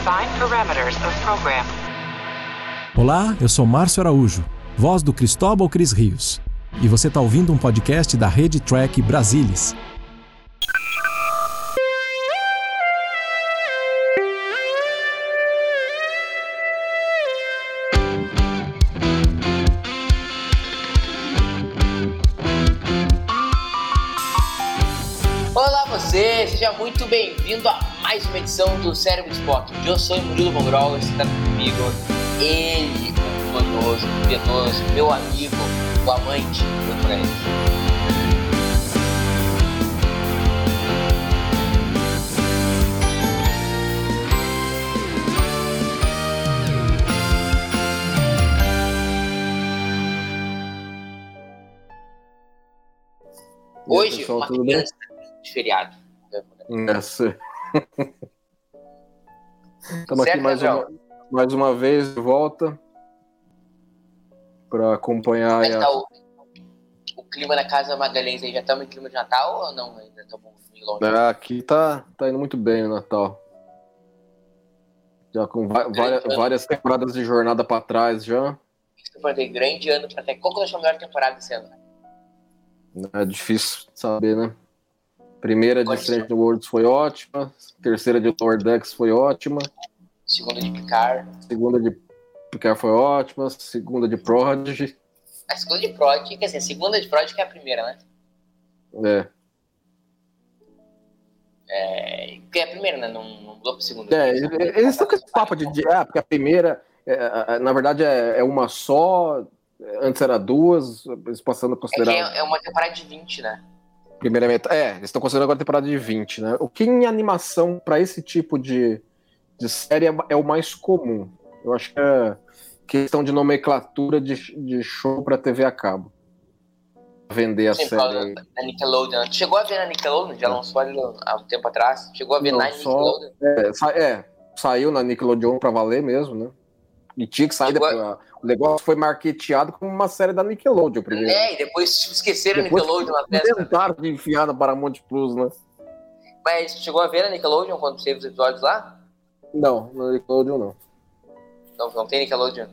Define parameters of program. Olá, eu sou Márcio Araújo, voz do Cristóbal Cris Rios. E você está ouvindo um podcast da Rede Track Brasilis. Olá você, seja muito bem-vindo a mais uma edição do Cérebro Esporte. Eu sou o Murilo Mogrol, está comigo ele, o glorioso, o penoso, meu amigo, o amante do Fred. Hoje, pessoal, uma tudo bem? criança de feriado. Essa. Estamos aqui mais uma, mais uma vez de volta para acompanhar é que a- tá o, o clima na casa Magalhães aí? Já estamos em clima de Natal ou não? Ainda estamos longe? É, Aqui tá, tá indo muito bem o Natal. Já com várias, várias temporadas de jornada para trás já. Isso eu falei, grande ano pra até. Qual que achou a melhor temporada desse ano? É difícil saber, né? Primeira de Strange Worlds foi ótima. Terceira de Lower Decks foi ótima. Segunda de Picard. Segunda de Picard foi ótima. Segunda de Prodigy. A segunda de Prod, quer dizer, a segunda de Prod que é a primeira, né? É. É, que é a primeira, né? Não, não mudou pra segunda. É, eles estão com esse papo de, de- ah, porque a primeira, é, é, na verdade, é, é uma só, antes era duas, eles passando a É considerar é, é uma temporada de 20, né? A primeira metade. É, eles estão considerando agora a temporada de 20, né? O que em animação, para esse tipo de, de série, é, é o mais comum. Eu acho que é questão de nomenclatura de, de show para TV a cabo. Vender a Sim, série. da Nickelodeon. Chegou a ver na Nickelodeon? Já lançou ali há um tempo atrás. Chegou a ver Não, na só- Nickelodeon? É, é, saiu na Nickelodeon pra valer mesmo, né? E tinha que sair a- depois. O negócio foi marketeado como uma série da Nickelodeon primeiro. É, e depois esqueceram a Depois Nickelodeon na festa. Tentaram de enfiar na Paramount Plus, né? Mas chegou a ver na Nickelodeon quando teve os episódios lá? Não, na Nickelodeon não. Não, não tem Nickelodeon.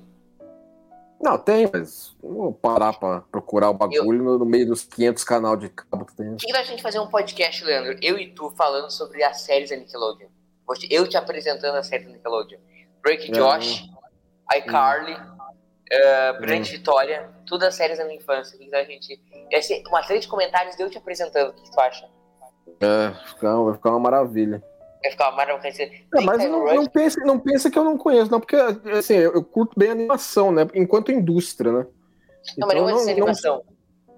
Não, tem, mas vou parar pra procurar o bagulho no, no meio dos 500 canal de cabo que tem. O que, a gente fazer um podcast, Leandro? Eu e tu falando sobre as séries da Nickelodeon. Eu te apresentando a série da Nickelodeon. Drake É, Josh, iCarly, eh, Brilhante Hum. Vitória, todas as séries da minha infância. O que, que dá a gente. Ia ser uma série de comentários de eu te apresentando. O que, tu acha? É, vai ficar uma maravilha. Vai ficar quer dizer, É, mas não, não, pense, não pense que eu não conheço, não, porque assim, eu, curto bem animação, né? Enquanto indústria, né? Não, mas não ser não, animação.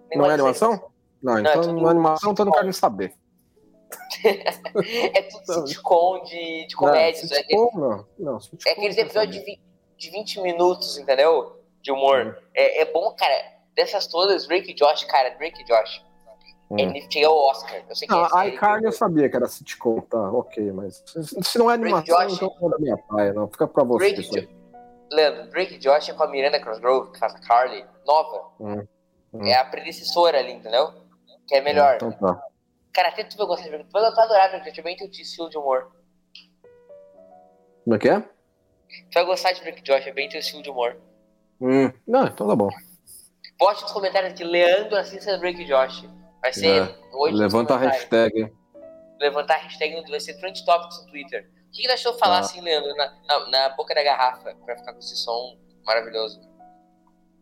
Nem não é ser animação? Não, é então tudo não é animação, então eu não quero nem saber. É tudo sitcom de, de comédia. Não, isso é, sitcom, não. Não, sitcom é aqueles não episódios de, de 20 minutos, entendeu? De humor. É, é bom, cara. Dessas todas, Drake e Josh, cara, Drake e Josh. Hum. Ele chega ao Oscar. Eu sei que Não, é a iCarly eu sabia que era sitcom, tá, ok, mas se não é Drake animação, Josh. então não é da minha praia, não. Fica pra você Drake. Jo- Leandro, Drake e Josh é com a Miranda Crossgrove, que faz a Carly, nova. Hum, hum. É a predecessora ali, entendeu? Que é melhor. Então tá. Cara, até tu vai gostar de Drake. Tu vai adorar Drake Josh, é bem teu estilo de humor. Como é que é? Tu vai gostar de Drake Josh, é bem teu estilo de humor. Hum. Não, então tá bom. Bote nos comentários aqui, Leandro assista Drake e Josh. Vai ser É. hoje. Levanta a hashtag. levantar a hashtag no vai ser Trend Topics no Twitter. O que, que deixou eu falar Ah. assim, Leandro, na, na, na boca da garrafa, pra ficar com esse som maravilhoso?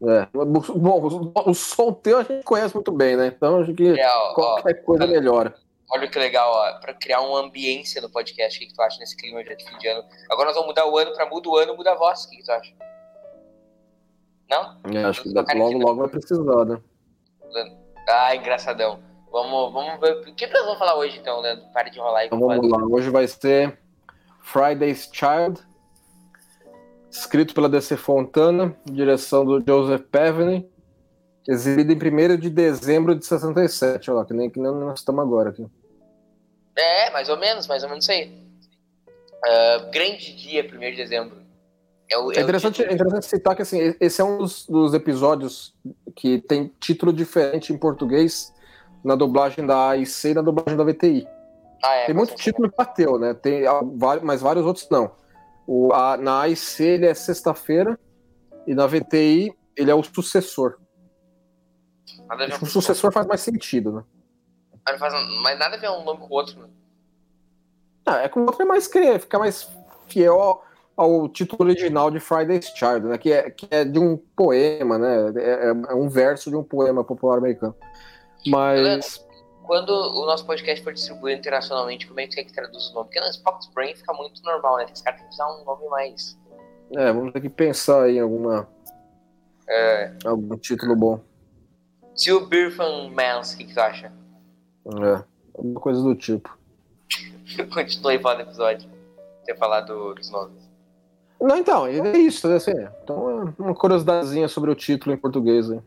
É. Bom, o, o som teu a gente conhece muito bem, né? Então acho que É, ó, ó, qualquer coisa olha. melhora. Olha que legal, ó, pra criar uma ambiência no podcast, o que, que tu acha nesse clima já de fim de ano? Agora nós vamos mudar o ano pra muda o ano, muda a voz, o que, que tu acha? Não? É, acho que logo, logo vai precisar, né? Ah, engraçadão. Vamos, vamos ver. O que nós vamos falar hoje, então, Leandro? Para de enrolar aí. Então vamos lá. Hoje vai ser Friday's Child, escrito pela DC Fontana, direção do Joseph Pevney, exibido em 1 de dezembro de 67. Olha lá, que nem, que nem nós estamos agora aqui. É, mais ou menos, mais ou menos isso aí. Ah, grande dia, 1 de dezembro. É, o, É o interessante, é interessante citar que assim, esse é um dos, dos episódios que tem título diferente em português na dublagem da AIC e na dublagem da VTI. Ah, é, Tem muito título que bateu, né? Tem mas vários outros não. O, a, na AIC ele é sexta-feira e na VTI ele é o sucessor. O sucessor faz mais sentido, né? Mas faz- Mas nada a ver um nome com o outro, né? Ah, é que o outro é mais que fica mais fiel ao, ao título original de Friday's Child, né? Que é, que é de um poema, né? É, é um verso de um poema popular americano. Mas Quando o nosso podcast for distribuído internacionalmente, como é que você quer que traduz o nome? Porque no Spock's Brain fica muito normal, né? Esse cara tem que usar um nome mais. é, vamos ter que pensar em alguma, É... algum título bom. Tio Birfan Mans, o que, que tu acha? É, alguma coisa do tipo. Continua aí falando do episódio. Ter falado dos nomes. Não, então, é isso, né? Assim, então é uma curiosidadezinha sobre o título em português. Hein?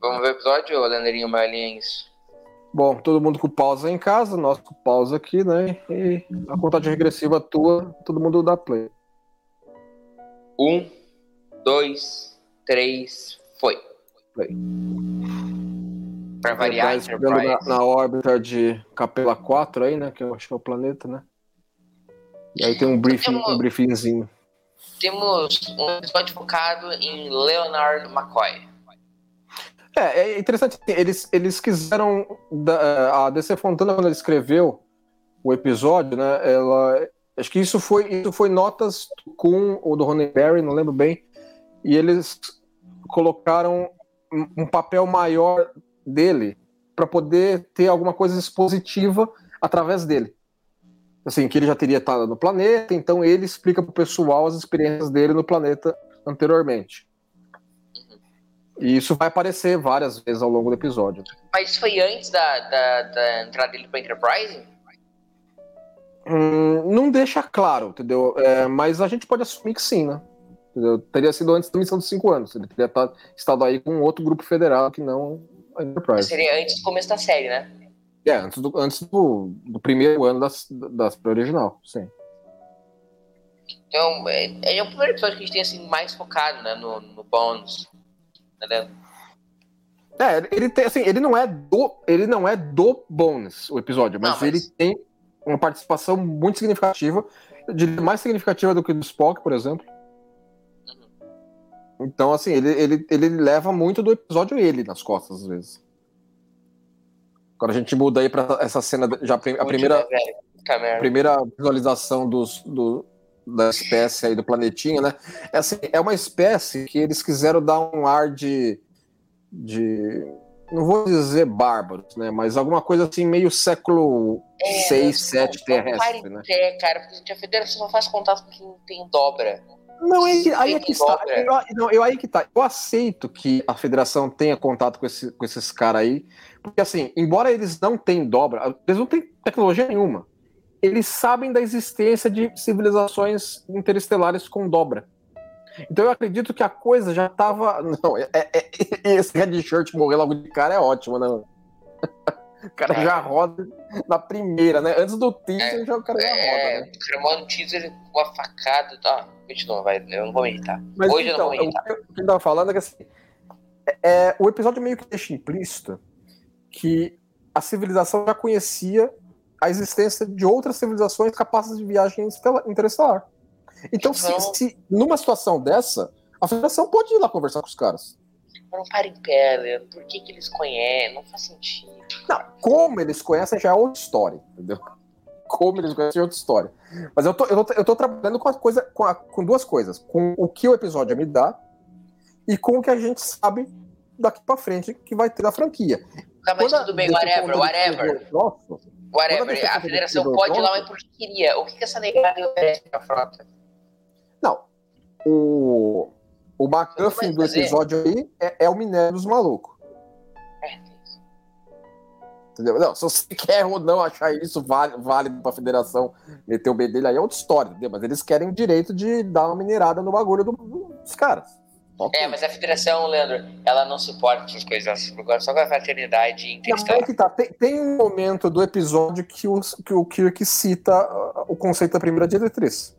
Vamos ver o episódio, Leandrinho Marlins? Bom, todo mundo com pausa em casa, nós com pausa aqui, né? E a contagem regressiva tua, todo mundo dá play. Um, dois, três, foi. Play. Pra variar, na, na órbita de Capela 4 aí, né? Que eu acho que é o planeta, né? E aí tem um briefing, Temos- um briefingzinho. Temos um episódio focado em Leonard McCoy. É, é interessante, eles, eles quiseram. da- A DC Fontana, quando ele escreveu o episódio, né? Ela. Acho que isso foi, isso foi notas com o do Ronenberry, não lembro bem. E eles colocaram um papel maior dele para poder ter alguma coisa expositiva através dele. Assim, que ele já teria estado no planeta, então ele explica pro pessoal as experiências dele no planeta anteriormente. E isso vai aparecer várias vezes ao longo do episódio. Mas isso foi antes da, da, da entrada dele pra Enterprise? Hum, não deixa claro, entendeu? É, mas a gente pode assumir que sim, né? Entendeu? Teria sido antes da missão dos cinco anos. Ele teria estado aí com outro grupo federal que não Enterprise. Seria antes do começo da série, né? É, antes do, antes do, do primeiro ano das, da série original, sim. Então, é, é o primeiro episódio que a gente tem assim, mais focado né, no, no Bones. Né? É, ele tem, assim, ele não é do, ele não é do Bones, o episódio, mas, Não, mas- ele tem uma participação muito significativa, diria mais significativa do que do Spock, por exemplo. Então, assim, ele, ele, ele leva muito do episódio ele nas costas, às vezes. Agora a gente muda aí pra essa cena, já a primeira, né, a primeira visualização dos, do, da espécie aí do planetinha, né? É, assim, é uma espécie que eles quiseram dar um ar de, de não vou dizer bárbaros, né? Mas alguma coisa assim meio século É, 6, não, 7 não terrestre, né? pé, cara, porque gente, a federação só faz contato com quem tem dobra. Não, é que- aí é que está. dobra. Eu, não, eu aí que tá. Eu aceito que a federação tenha contato com, esse- com esses caras aí, porque assim, embora eles não tenham dobra, eles não têm tecnologia nenhuma. Eles sabem da existência de civilizações interestelares com dobra. Então eu acredito que a coisa já tava. Não, é, é- é- esse Red Shirt morrer logo de cara é ótimo, né? O cara já roda na primeira, né? Antes do teaser, já o cara já roda, É, né? o cara manda um teaser com a facada. Tá, continua, vai. Eu não vou me irritar. Mas Hoje eu então, não vou me irritar. o que eu tava falando é que assim, é, o episódio meio que deixa implícito que a civilização já conhecia a existência de outras civilizações capazes de viagem estela- interestelar. Então, se, Então- se numa situação dessa, a federação pode ir lá conversar com os caras. Em pé, Leandro. Por que, que eles conhecem? Não faz sentido. Não, como eles conhecem já é outra história, entendeu? Como eles conhecem é outra história. Mas eu tô, eu tô, eu tô trabalhando com, a coisa, com, a- com duas coisas. Com o que o episódio me dá e com o que a gente sabe daqui pra frente que vai ter da franquia. Tá, mas Quando tudo bem, whatever, whatever. escreveu o troço, Quando a Whatever. A federação pode ir lá, mas porque queria. O que, que essa negada oferece pra frota? Não. O, o McGuffin vai do episódio aí é, é o minério dos malucos. É. Entendeu? Não, se você quer ou não achar isso válido, válido pra federação meter o B dele aí é outra história, entendeu? Mas eles querem o direito de dar uma minerada no bagulho do- dos caras. É, mas a federação, Leandro, ela não suporta essas coisas. Ela só com a fraternidade Não, é interestelar. que tá. Tem, tem um momento do episódio que o, que o Kirk cita uh, o conceito da primeira diretriz.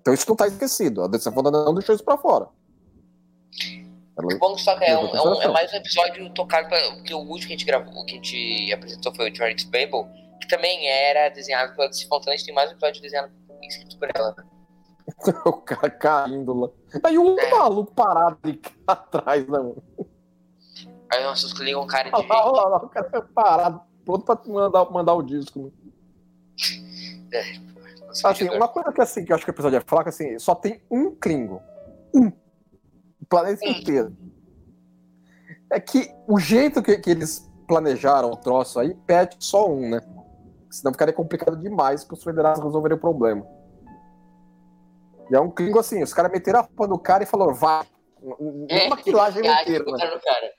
Então isso não tá esquecido. A DC Fontana não deixou isso pra fora. Ela- O bom que que é, um- é um- é mais um episódio tocado pra, porque o último que a gente gravou, que a gente apresentou foi o Journey to Babel, que também era desenhado pela DC gente tem mais um episódio desenhado escrito por ela. o cara caindo lá. Aí o outro É. maluco parado ali atrás, né, mano? Aí nossos ligam um cara de Olha lá, olha lá, o cara parado, pronto pra mandar, mandar o disco. né? Nosso Assim, uma coisa que, assim, que eu acho que o episódio é fraco, assim, só tem um Klingon. Um. Planeta Hum. inteiro. É que o jeito que, que eles planejaram o troço aí, pede só um, né? Senão ficaria complicado demais para os federados resolverem o problema. E é um Klingon assim, os caras meteram a roupa no cara e falaram, vai. Nem maquilagem Ah, meteram, né? no cara.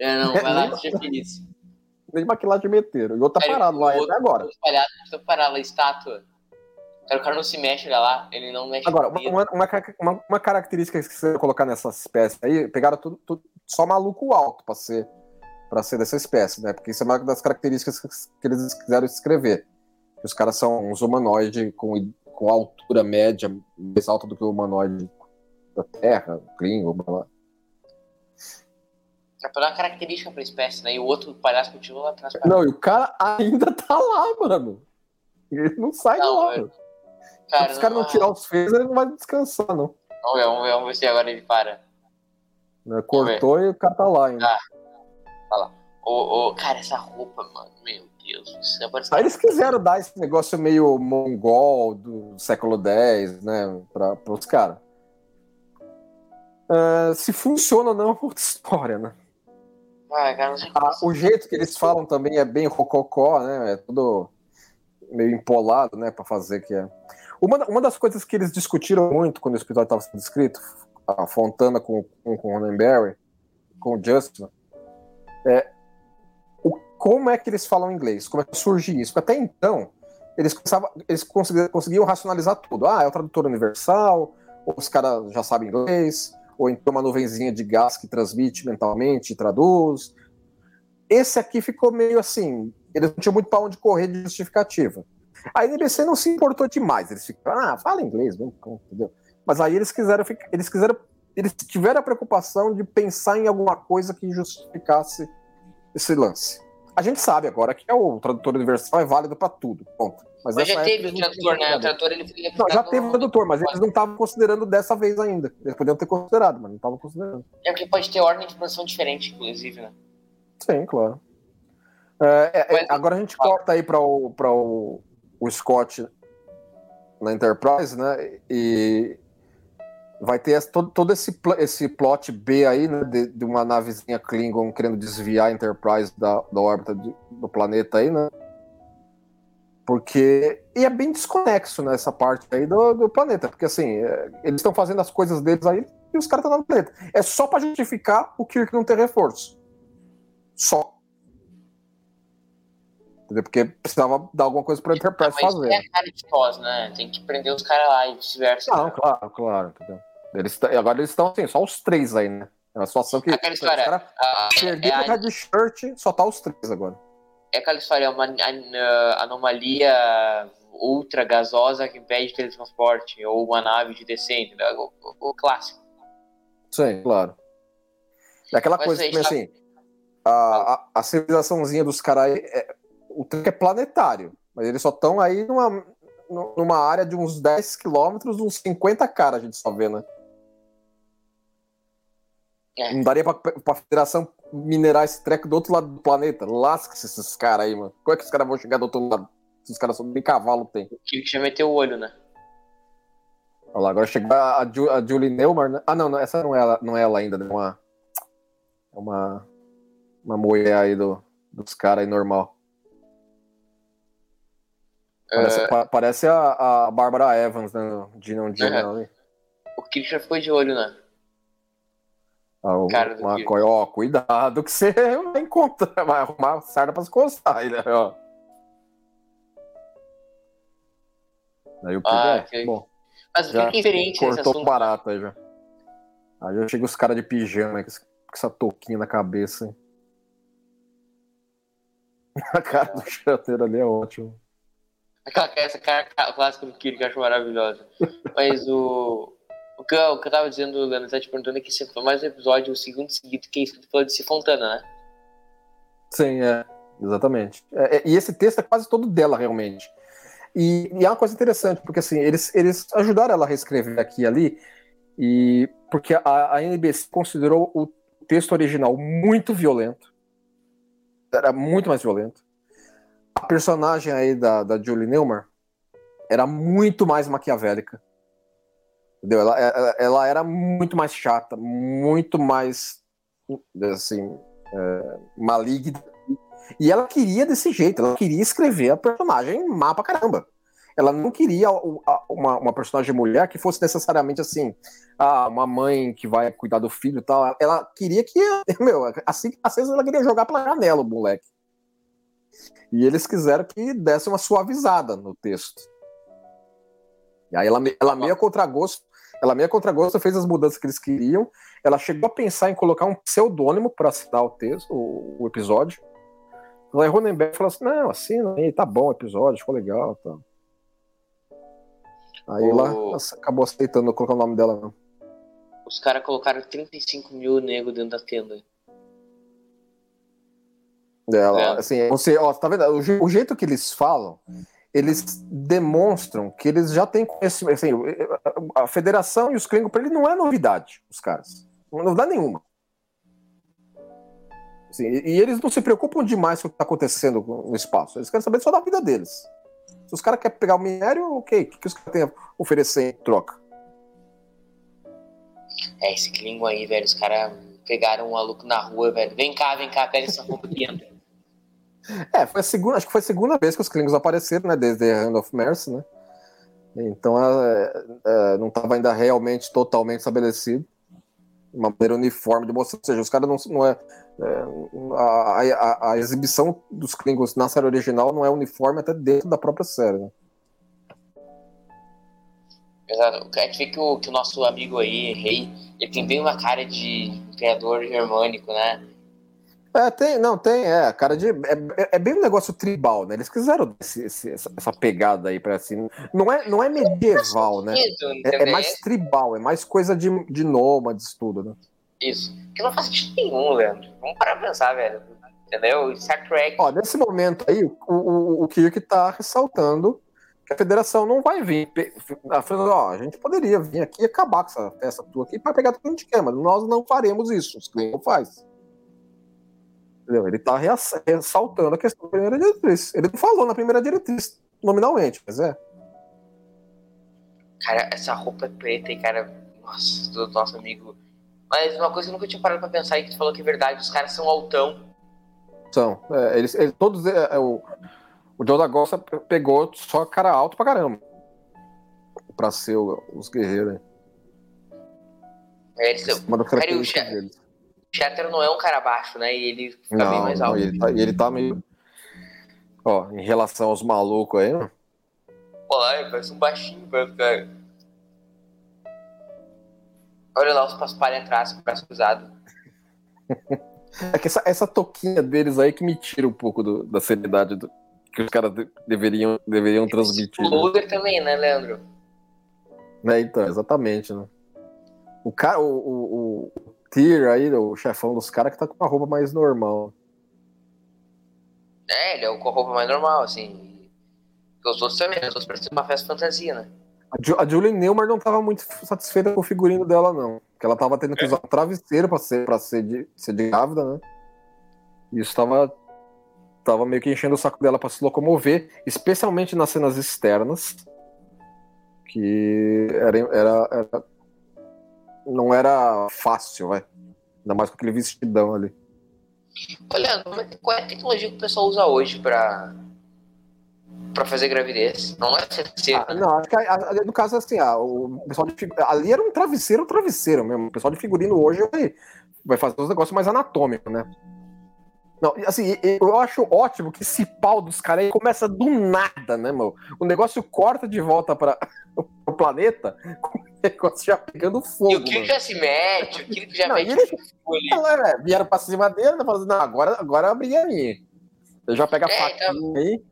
É, não, vai lá, seja feliz. Nem maquilagem meteram. E o outro tá parado lá até agora. Os palhaços estão parados lá, estátua. O cara não se mexe, lá, ele não mexe. Agora, uma, uma, uma ca- uma- uma característica que você colocar nessa espécie aí, pegaram tudo, tudo- só maluco alto pra ser, pra ser dessa espécie, né? Porque isso é uma das características que, eles quiseram escrever. Os caras são uns humanoides com, com altura média mais alta do que o humanoide da Terra, Klingon, blá blá. É pra dar uma característica pra espécie, né? E o outro palhaço continua lá atrás. Não, e o cara ainda tá lá, mano. Ele não sai Não, de lá. mano. Cara, Se os caras não tirar os feios, ele não vai descansar, não. Vamos ver, vamos ver, vamos ver se agora ele para. Né? Cortou e o cara tá lá ainda. Ah. Ô, ô, cara, essa roupa, mano, meu Deus do céu. Parece Aí eles quiseram dar esse negócio meio mongol do século X, né, para os caras. Ah, se funciona ou não, é outra história, né? Ai, cara, Ah, o jeito que eles falam também é bem rococó, né? É tudo meio empolado, né, para fazer que é. Uma, uma das coisas que eles discutiram muito quando o episódio estava sendo escrito, a Fontana com, com, com o com o Justin, é o, como é que eles falam inglês, como é que surge isso. Porque até então, eles, eles conseguiam, conseguiam racionalizar tudo. Ah, é o tradutor universal, os caras já sabem inglês, ou então uma nuvenzinha de gás que transmite mentalmente e traduz. Esse aqui ficou meio assim, eles não tinham muito para onde correr de justificativa. A NBC não se importou demais, eles ficaram, ah, fala inglês, vamos, entendeu? Mas aí eles quiseram, eles quiseram, eles tiveram a preocupação de pensar em alguma coisa que justificasse esse lance. A gente sabe agora que é o tradutor universal é válido para tudo, ponto. Mas, Mas já teve o tradutor, né? O tradutor ele Não, já teve o tradutor, mas eles não estavam considerando dessa vez ainda. Eles podiam ter considerado, mas não estavam considerando. É porque pode ter ordem de produção diferente, inclusive, né? Sim, claro. É, é, agora a gente corta aí para o, pra o, o Scott na Enterprise, né? E vai ter todo, todo esse, esse plot B aí, né? De, de uma navezinha Klingon querendo desviar a Enterprise da, da órbita de- do planeta aí, né? Porque. E é bem desconexo nessa parte aí do, do planeta. Porque assim, é, eles estão fazendo as coisas deles aí e os caras estão no planeta. É só para justificar o Kirk não ter reforço. Só. Entendeu? Porque precisava dar alguma coisa pra Enterprise Mas fazer. é a cara de pós, né? Tem que prender os caras lá e vice-versa. Não, né? claro, claro. Entendeu? Eles, agora eles estão assim, só os três aí, né? É uma situação que. Aquela história, Os caras A- é, perderam a- red shirt, só tá os três agora. é aquela história, é uma an- anomalia ultra gasosa que impede teletransporte, ou uma nave de descer, entendeu? O, o- o clássico. Sim, claro. É aquela Mas coisa que, assim, a, a, a civilizaçãozinha dos caras é, o tanque é planetário, mas eles só estão aí numa, nu- numa área de uns 10 quilômetros, uns 50 caras a gente só vê, né? É. Não daria pra, pra federação minerar esse treco do outro lado do planeta? Lasca-se esses caras aí, mano. Como é que os caras vão chegar do outro lado? Se os caras só nem cavalo tem. O que já meteu o olho, né? Olha lá, agora chegou a, Ju- a Julie Neumann, né? Ah, não, não, essa não é ela, não é ela ainda, né? Uma, é uma, uma mulher aí do, dos caras aí normal. Parece, É. pa- parece a, a Bárbara Evans, né? De não de É. não, ali. O já ficou de olho, né? Ah, o Cara do McCoy, ó, cuidado que você vai encontrar, vai arrumar sarda pra se coçar aí, né? Ó. Aí o Ah, é, que- bom, Mas Já é diferente cortou assunto. barato aí já. Aí já chega os caras de pijama com essa touquinha na cabeça. hein? A cara do chateiro ali é ótimo. Aquela, essa cara clássica do Kirk que eu acho maravilhosa. Mas o. O que, eu, o que eu tava dizendo, Leandro, tá te perguntando é que esse foi mais um episódio, o segundo seguido, que é tu falou de Cifontana, né? Sim, é. Exatamente. É, é, e esse texto é quase todo dela, realmente. E, e, é uma coisa interessante, porque assim, eles, eles ajudaram ela a reescrever aqui e ali, e porque a, a NBC considerou o texto original muito violento. Era muito mais violento. A personagem aí da, da Julie Newmar era muito mais maquiavélica. Entendeu? Ela, ela, ela era muito mais chata, muito mais assim, é, maligna. E ela queria desse jeito, ela queria escrever a personagem má pra caramba. Ela não queria uma, uma personagem mulher que fosse necessariamente assim, ah, uma mãe que vai cuidar do filho e tal. Ela queria que, meu, assim, vezes ela queria jogar pela janela o moleque. E eles quiseram que desse uma suavizada no texto. E aí ela, ela meio a contragosto, ela meio a contragosto fez as mudanças que eles queriam. Ela chegou a pensar em colocar um pseudônimo para citar o texto, o, o episódio. Aí Ronenberg falou assim: não, assina aí, tá bom o episódio, ficou legal. Tá. Aí o... ela acabou aceitando colocar o nome dela, não. Os caras colocaram 35 mil negros dentro da tenda. Ela, é. assim, você, ó, tá vendo? O, o, jeito que eles falam, eles demonstram que eles já têm conhecimento. Assim, a federação e os Klingon, para ele não é novidade, os caras. Não é novidade nenhuma. Assim, e, e eles não se preocupam demais com o que está acontecendo no espaço. Eles querem saber só da vida deles. Se os caras querem pegar o minério, ok. O que, que os caras têm a oferecer em troca? É, esse Klingon aí, velho. Os caras pegaram um maluco na rua, velho. Vem cá, vem cá, pega essa roupa aqui, entra. É, foi a segunda, acho que foi a segunda vez que os Klingons apareceram, né? Desde Hand of Mercy, né? Então é, é, não estava ainda realmente totalmente estabelecido. Uma maneira uniforme de mostrar. Ou seja, os caras não, não é. é a, a, a, exibição dos Klingons na série original não é uniforme até dentro da própria série, né? Exato. A gente vê que o, que o nosso amigo aí, Rei, ele tem bem uma cara de imperador germânico, né? É, tem, não, tem, é, cara de. É, é bem um negócio tribal, né? Eles quiseram esse, esse, essa, pegada aí pra assim. Não é, não é medieval, né? É, é, mais tribal, é mais coisa de, de nômades, tudo, né? Isso. Que não faz sentido nenhum, Leandro. Vamos parar pra pensar, velho. Entendeu? Star Trek. Ó, nesse momento aí, o, o, o Kirk tá ressaltando que a federação não vai vir. A, ó, a gente poderia vir aqui e acabar com essa festa tua aqui para pegar tudo que a gente quer, mas nós não faremos isso. Os clientes faz. Entendeu? Ele está ressaltando a questão da primeira diretriz. Ele não falou na primeira diretriz, nominalmente, mas é. Cara, essa roupa é preta e, cara, nossa, do nosso amigo. Mas uma coisa que eu nunca tinha parado pra pensar e que tu falou que é verdade, os caras são altão. São. É, eles, eles, todos. É, é, o, o Joe da Gosta pegou só cara alto pra caramba. Pra ser o, os guerreiros. É, eles, uma das deles. Shatter não é um cara baixo, né? E ele fica não, bem mais alto. Não, ele, tá, ele tá meio. Ó, em relação aos malucos aí, mano. Pô, lá, parece um baixinho, cara. Olha lá os paspalhos atrás, com o braço cruzado. é que essa, essa toquinha deles aí que me tira um pouco do, da seriedade do, que os caras de, deveriam, deveriam transmitir. O né? também, né, Leandro? É, então, exatamente, né? O cara, o, o, o Tyr aí, o chefão dos caras, que tá com uma roupa mais normal. É, ele é com a roupa mais normal, assim. Os outros também, os outros parecem uma festa fantasia, né? A, Julie Neumann não tava muito satisfeita com o figurino dela, não. Porque ela tava tendo que usar um travesseiro pra ser, pra ser, de, ser de grávida, né? E isso tava, tava meio que enchendo o saco dela pra se locomover, especialmente nas cenas externas. Que era, era, era não era fácil, vai. Ainda mais com aquele vestidão ali. Olha, qual é a tecnologia que o pessoal usa hoje para para fazer gravidez? Não é CTC, ah, né? Não, acho que a, a, no caso assim, ah, o pessoal de, ali era um travesseiro, um travesseiro mesmo. O pessoal de figurino hoje vai, vai fazer os negócios mais anatômicos, né? Não, assim, eu acho ótimo que esse pau dos caras aí começa do nada, né, meu? O negócio corta de volta para o planeta com o negócio já pegando fogo. E o Kirk já se mete, o Kirk já não, mete ele, ela, é, Vieram pra cima dele, né, falando, não, agora, agora abri aí. Ele já pega a é, faquinha então... aí.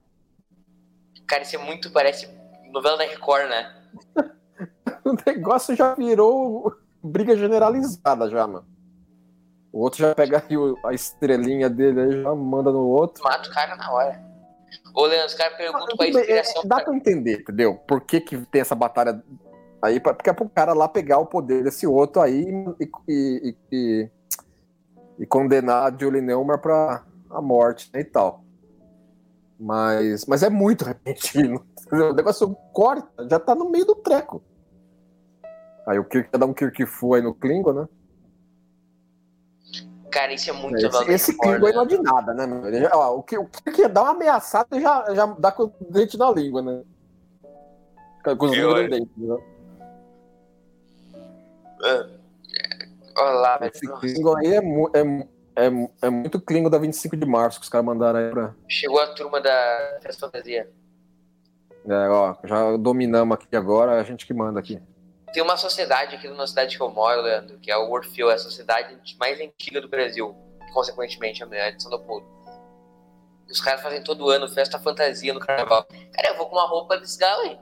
Cara, isso é muito, parece novela da Record, né? o negócio já virou briga generalizada já, mano. O outro já pega a estrelinha dele aí, já manda no outro. Mata o cara na hora. Ô, Leandro, os caras perguntam qual é inspiração. é, dá pra entender, entendeu? Por que, que tem essa batalha aí? pra- Porque é pro cara lá pegar o poder desse outro aí e, e, e- e condenar a Julie Neumann pra a morte né, e tal. Mas, mas é muito repentino. O negócio corta, já tá no meio do treco. Aí o Kirk dá um Kirk Fu aí no Klingon, né? Cara, isso é muito Esse, Valor esse Klingon aí não é de nada, né? meu? Já- ó, o, que, o que dá uma ameaçada e já, já dá com o dente na língua, né? Com os Eu- língua no dente, né? Olha lá, velho. Esse Nossa, Klingon aí é, mu- é, é, é muito Klingon da 25 de março que os caras mandaram aí pra. Chegou a turma da Festa Fantasia. É, ó, já dominamos aqui agora, a gente que manda aqui. Tem uma sociedade aqui na cidade que eu moro, Leandro, que é o Orfeu, é a sociedade mais antiga do Brasil. Consequentemente, a de São Leopoldo. Os caras fazem todo ano festa fantasia no carnaval. Cara, eu vou com uma roupa desse galo aí.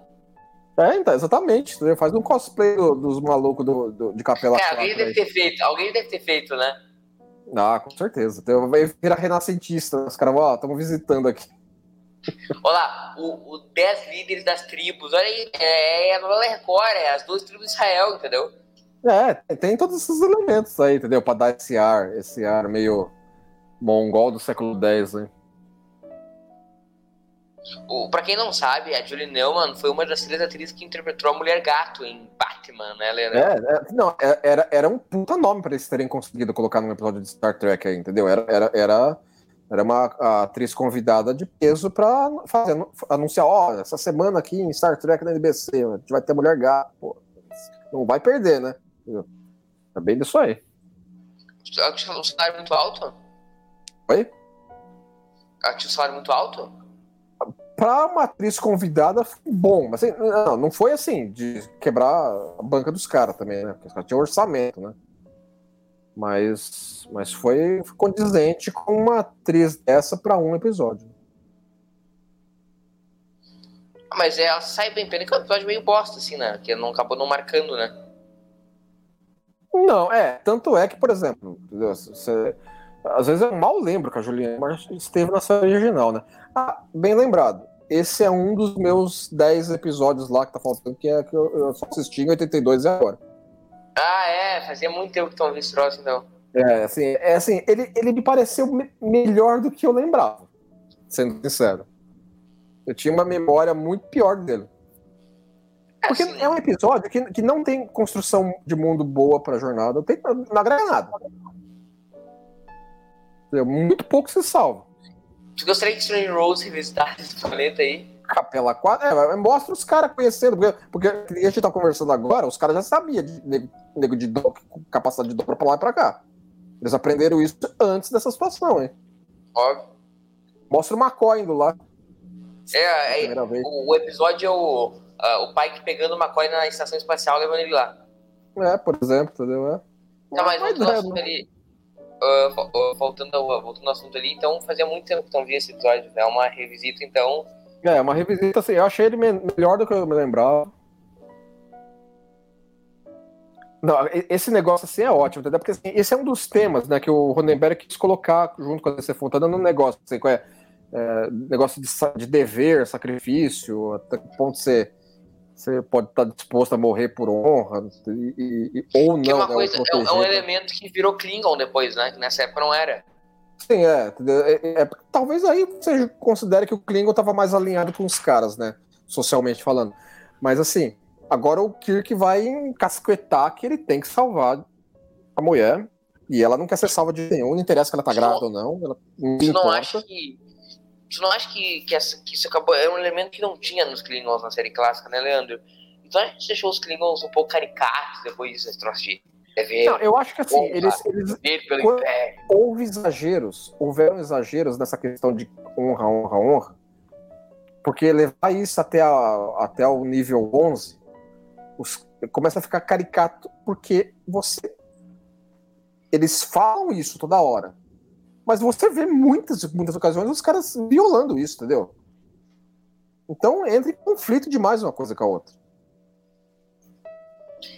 É, então, exatamente. entendeu? Faz um cosplay do- dos malucos do, do- de capela Cara, alguém deve aí. ter feito, alguém deve ter feito, né? Ah, com certeza. Então, vai virar renascentista. Os caras, ó, estamos visitando aqui. Olha lá, o, o 10 líderes das tribos, olha aí, é, é a novela Record, é as duas tribos de Israel, entendeu? É, tem todos esses elementos aí, entendeu? Pra dar esse ar, esse ar meio mongol do século X, né? O, pra quem não sabe, a Julie Neumann foi uma das três atrizes que interpretou a Mulher Gato em Batman, né, Leandro? É, é, não, é- era, era um puta nome pra eles terem conseguido colocar num episódio de Star Trek aí, entendeu? Era, era, era, era uma atriz convidada de peso pra fazer, anunciar, ó, essa semana aqui em Star Trek na NBC, a gente vai ter mulher gato, pô. Não vai perder, né? É bem disso aí. Ela tinha um salário muito alto? Oi? Ela tinha um salário muito alto? Pra uma atriz convidada, bom, mas assim, não, não foi assim, de quebrar a banca dos caras também, né? Porque os caras tinham orçamento, né? Mas, mas foi condizente com uma atriz dessa pra um episódio. Ah, Mas ela sai bem, pena que é um episódio meio bosta, assim, né? Que não acabou não marcando, né? Não, é, tanto é que, por exemplo? Você- às vezes eu mal lembro que a Juliana esteve na série original, né? Ah, bem lembrado. Esse é um dos meus 10 episódios lá que tá faltando, que é que eu, eu só assisti em 82 e agora. Ah, é, fazia muito tempo que estão vindo esse troço, então. É, assim, é assim ele, ele me pareceu me- melhor do que eu lembrava, sendo sincero. Eu tinha uma memória muito pior dele. Porque Assim, é um episódio que, que não tem construção de mundo boa pra jornada, não, tem, não agrega nada. Muito pouco se salva. Tu gostaria que Strange Rose revisitasse esse planeta aí? Capela 4, é, mostra os caras conhecendo, porque, porque a gente tá conversando agora, os caras já sabiam de nego, nego de do, capacidade de dobra pra lá e pra cá. Eles aprenderam isso antes dessa situação, hein? Óbvio. Mostra o McCoy indo lá. É, é, o, o episódio é o, ah, o Pike pegando o McCoy na estação espacial levando ele lá. É, por exemplo, entendeu? É. Tá, mas ao ideia, assunto né? ali. ah, voltando, ao, voltando ao assunto ali, então fazia muito tempo que não vi esse episódio. É uma revisita, então. É, uma revisita assim, eu achei ele me- melhor do que eu me lembrava. Não, esse negócio assim é ótimo, entendeu? Porque assim, esse é um dos temas né, que o Ronenberg quis colocar junto com a DC Fontana no negócio. Assim, qual é, é, negócio de, de dever, sacrifício, até que ponto você, você pode estar disposto a morrer por honra, e, e- ou não. Que é uma né, coisa, é, um- é um elemento que virou Klingon depois, né? Que nessa época não era. Sim, é? É, é, talvez aí você considere que o Klingon estava mais alinhado com os caras, né? Socialmente falando. Mas assim, agora o Kirk vai encasquetar que ele tem que salvar a mulher. E ela não quer ser salva de nenhum, não interessa que ela tá grávida ou não. Ela não Tu não acha que. Não acha que, que, essa- que isso acabou. É um elemento que não tinha nos Klingons na série clássica, né, Leandro? Então a gente deixou os Klingons um pouco caricatos depois disso, esse troço de dever, Não, eu acho que assim, eles, eles houve exageros, houveram exageros nessa questão de honra, honra, honra, porque levar isso até, a, até o nível 11 os- começa a ficar caricato porque você. Eles falam isso toda hora, mas você vê muitas, muitas ocasiões os caras violando isso, entendeu? Então entra em conflito demais uma coisa com a outra.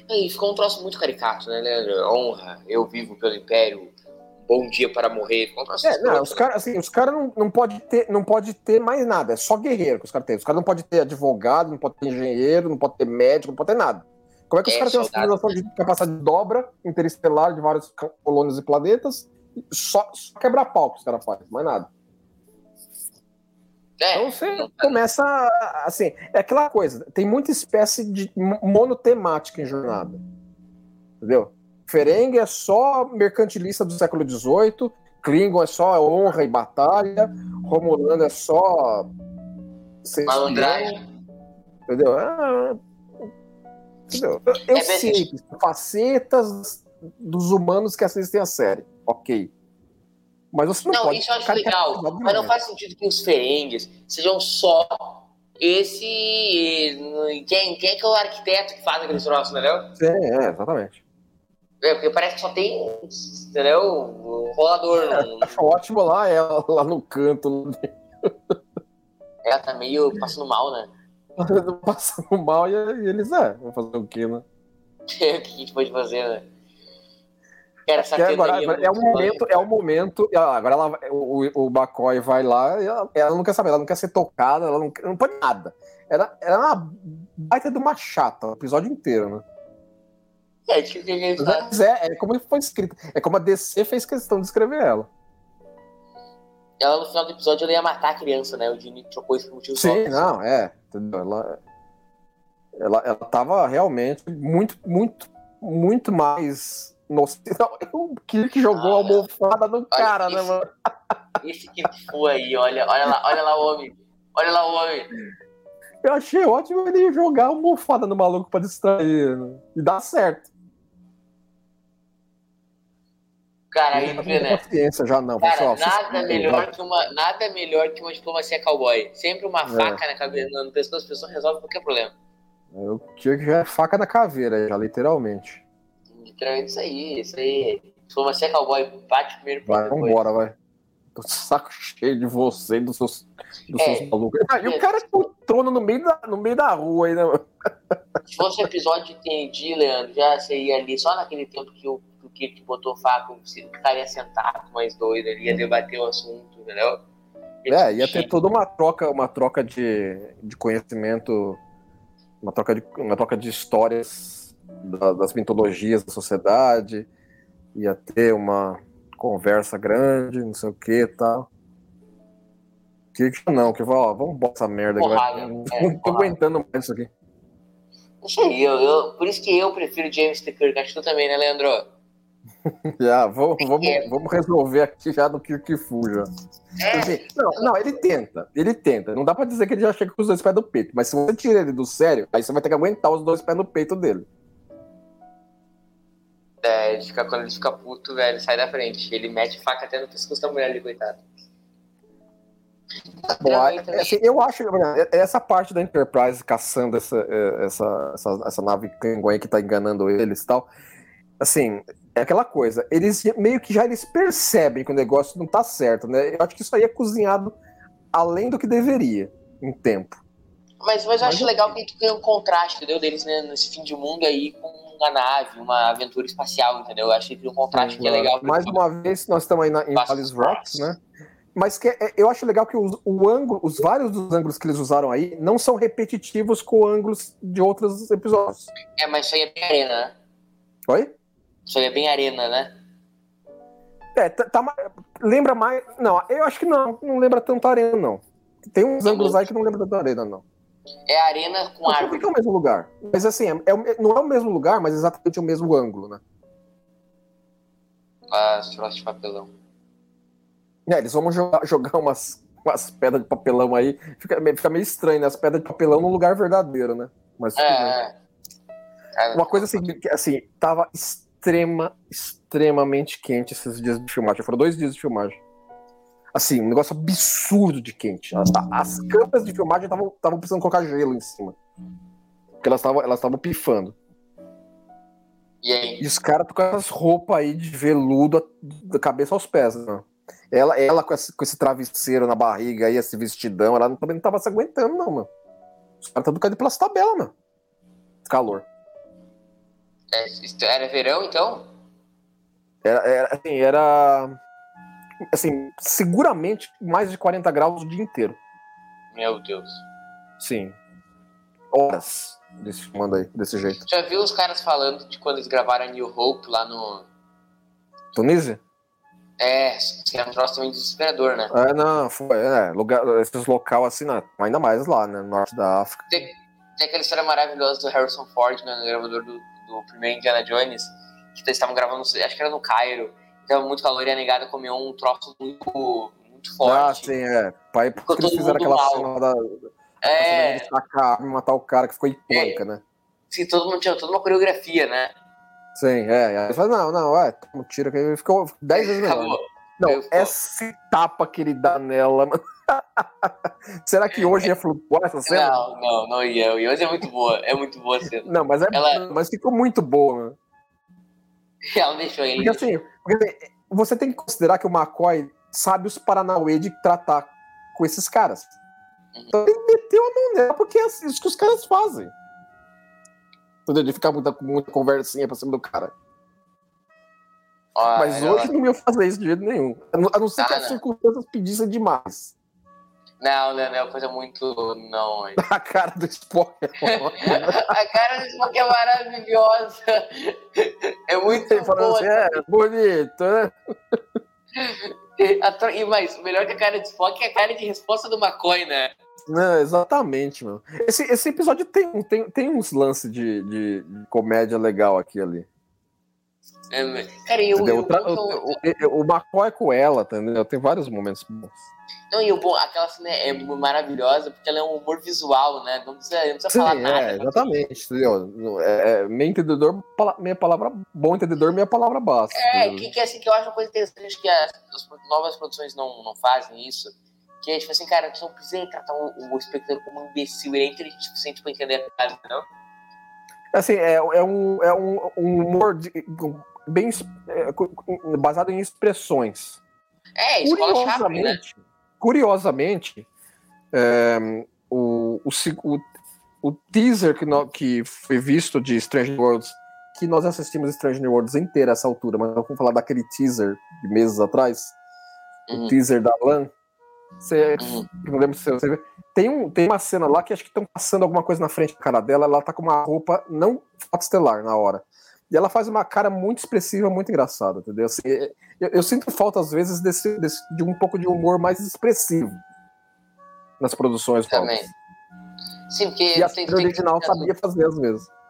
E ficou um troço muito caricato, né, Leandro? Honra, eu vivo pelo Império, Bom Dia para Morrer. É, não, os caras assim, os cara não, não pode ter, não pode ter mais nada, é só guerreiro que os caras têm. Os caras não podem ter advogado, não pode ter engenheiro, não pode ter médico, não pode ter nada. Como é que os É, caras têm uma civilização de capacidade de dobra interestelar de vários colônias e planetas? Só, só quebrar pau que os caras fazem, mais nada. É, Então você não- começa, assim, é aquela coisa, tem muita espécie de mo- monotemática em jornada. Entendeu? Ferengue é só mercantilista do século XVIII, Klingon é só honra e batalha, Romulano é só. Malandragem. Entendeu? Ah, entendeu? Eu, É, sei facetas dos humanos que assistem a série. Ok. Mas você não, Não, pode. isso eu acho legal. Mas não faz sentido que os ferengues sejam só esse. Quem, quem é que é o arquiteto que faz aqueles troços, entendeu? É, é, exatamente. É, porque parece que só tem, entendeu? Um rolador. Um, Acho ótimo lá, ela lá no canto, ela tá meio passando mal, né? passando mal, e eles, é, vão fazer o quê, né? o que a gente pode fazer, né? Cara, essa agora, agora é o muito momento, é o momento. Agora ela, o, o McCoy vai lá, e ela, ela não quer saber, ela não quer ser tocada, ela não, não pode nada. Ela, ela é uma baita de uma chata o episódio inteiro, né? É, tipo, tá- Mas é, é como foi escrito. É como a DC fez questão de escrever ela. Ela no final do episódio ela ia matar a criança, né? O Jimmy trocou isso por motivos Sim, não, é. Entendeu? Ela, ela, ela tava realmente muito, muito, muito mais. Nossa, o Kirk jogou a almofada no cara, né, isso. mano? Esse que foi aí, olha, olha lá, olha lá o homem. Olha lá o homem. Eu achei ótimo ele jogar a almofada no maluco pra distrair. Né? E dá certo. Cara, aí vê, né? paciência já não. Cara, Pessoal, nada melhor que uma, nada melhor que uma diplomacia cowboy. Sempre uma É. faca na cabeça, no pescoço, a pessoa resolve qualquer problema. O Kirk já é faca na caveira, já, literalmente. Literalmente isso aí, isso aí. Diplomacia cowboy, bate primeiro Vai, depois. vambora, vai. Tô saco cheio de você e dos seus, dos É. seus malucos. Ah, e o cara com o trono no meio da, no meio da rua aí, né? Se fosse um episódio de Entendi, Leandro, já seria ali só naquele tempo que o, que o Kirk botou faca, ficaria sentado mais doido ali, ia debater o assunto, entendeu? É, ia ter toda uma troca, uma troca de, de conhecimento, uma troca de, uma troca de histórias da- das mitologias da sociedade, ia ter uma conversa grande, não sei o que e tal. Que que não, que vai, ó, vamos botar essa merda. Porrada, vai. Não é, tô porrada. aguentando mais isso aqui. Não sei, eu, eu, por isso que eu prefiro James T. Kirk, acho que tu também, né, Leandro? Já, vamos, vamos, É. vamos resolver aqui já do Kirk Fu já. É, Assim, não, não, ele tenta, ele tenta. Não dá pra dizer que ele já chega com os dois pés no peito, mas se você tira ele do sério, aí você vai ter que aguentar os dois pés no peito dele. É, ele fica, quando ele fica puto, velho, sai da frente. Ele mete faca até no pescoço da mulher ali, coitado. Bom, Também, aí, também. assim, eu acho que essa parte da Enterprise caçando essa, eh, essa, essa, essa nave Klingon que tá enganando eles e tal, assim, é aquela coisa, eles meio que já eles percebem que o negócio não tá certo, né? Eu acho que isso aí é cozinhado além do que deveria, em tempo. Mas, mas eu acho Mas- legal que tu tem um contraste, entendeu? Deles né, nesse fim de mundo aí com uma nave, uma aventura espacial, entendeu? Eu acho que tem um contraste que é legal. Mais uma vez, nós estamos aí na, em Vales Rocks, né? Mas que é- eu acho legal que os, o ângulo, os vários dos ângulos que eles usaram aí não são repetitivos com ângulos de outros episódios. É, mas isso aí é bem arena, né? Oi? Isso aí é bem arena, né? É, tá, tá mais- lembra mais. Não, eu acho que não, não lembra tanto a arena, não. Tem uns ângulos aí que não lembra tanto a arena, não. É arena com árvore. porque é o mesmo lugar. Mas assim, é, é não é o mesmo lugar, mas exatamente o mesmo ângulo, né? As troças de papelão. É, eles vão jogar, jogar umas, umas pedras de papelão aí. Fica, meio- fica meio estranho, né? As pedras de papelão no lugar verdadeiro, né? Mas. É, é. Cara, Uma coisa assim, que, assim, tava extrema, extremamente quente esses dias de filmagem. Foram dois dias de filmagem. Assim, um negócio absurdo de quente. As, as câmeras de filmagem estavam precisando colocar gelo em cima. Porque elas estavam elas tavam pifando. E aí? E os caras com as roupas aí de veludo da cabeça aos pés, né? Ela, ela com, esse, com esse travesseiro na barriga aí, esse vestidão, ela também não tava se aguentando, não, mano. Os caras estão caindo pelas tabelas, mano. Calor. É, era verão, então? Era, era, assim, era. Assim, seguramente mais de 40 graus o dia inteiro. Meu Deus. Sim. Horas desse filmando aí, desse jeito. Já viu os caras falando de quando eles gravaram a New Hope lá no. Tunísia? É, que é um troço também desesperador, né? É, não, foi. É, lugar, esses local assim, né, ainda mais lá, né? No norte da África. Tem, tem aquela história maravilhosa do Harrison Ford, né, no gravador do, do primeiro Indiana Jones, que eles estavam gravando, acho que era no Cairo, tava muito calor e a negada comeu um troço muito, muito forte. Ah, sim, é. Pai, por Ficou que eles fizeram aquela mal. cena da. É, sacar matar o cara que ficou icônica, né? sim, todo mundo tinha toda uma coreografia, né? Sim, é. E aí ele fala, não, não, é, toma um tiro que ficou 10 vezes melhor. Acabou. Não, Eu- esse tapa que ele dá nela, mano. Será que hoje ia flutuar essa cena? Não, não, não ia. E hoje é muito boa, é muito boa a cena. Não, mas, é, Ela- mas ficou muito boa, mano. Ela deixou ele. Porque assim, porque, assim, você tem que considerar que o McCoy sabe os Paranauê de tratar com esses caras. Uhum. Então ele meteu a mão nela porque é isso que os caras fazem. Entendeu? De ficar muita, muita conversinha pra cima do cara. Ó, Mas ela- hoje não ia fazer isso de jeito nenhum. A não, a não ser que Ah, as não. circunstâncias pedissem demais. Não, não, não, é uma coisa muito. Não. A cara do Spock é a cara do Spock é maravilhosa. É muito Ele boa. assim, é, bonito, né? E mais, o melhor que a cara de Spock é a cara de resposta do McCoy, né? Não, exatamente, mano. Esse, esse episódio tem, tem, tem uns lances de, de, de comédia legal aqui ali. É, Cara, e o, e Entendeu? o, eu- McCoy é com ela, entendeu? Tem vários momentos bons. Não, e o bom, aquela cena é maravilhosa porque ela é um humor visual, né? Não precisa, não precisa Sim, falar nada. é, exatamente. Entendeu? É, é, meio entendedor, palavra. Bom entendedor, meia palavra basta. É, que, que assim, que eu acho uma coisa interessante que as, as novas produções não, não fazem isso. Que é tipo assim, cara, tu não precisa tratar o, o espectador como um imbecil, ele é inteligente o suficiente pra entender a frase, não? Assim, é, é, um, é um, um humor de- bem é, baseado em expressões. É, escola chata, né? Curiosamente, curiosamente é, o, o, o, teaser que, nó- que foi visto de Strange Worlds, que nós assistimos Strange Worlds inteira essa altura, mas vamos falar daquele teaser de meses atrás, Uhum. o teaser da Lan. Você, Uhum. não lembro se você. Tem, um, tem uma cena lá que acho que estão passando alguma coisa na frente da cara dela, ela tá com uma roupa não foto estelar na hora. E ela faz uma cara muito expressiva, muito engraçada, entendeu? Assim, eu, eu sinto falta, às vezes, desse, desse- de um pouco de humor mais expressivo nas produções Também. Sim, porque E a tem, tem original explicar sabia fazer às vezes. tudo.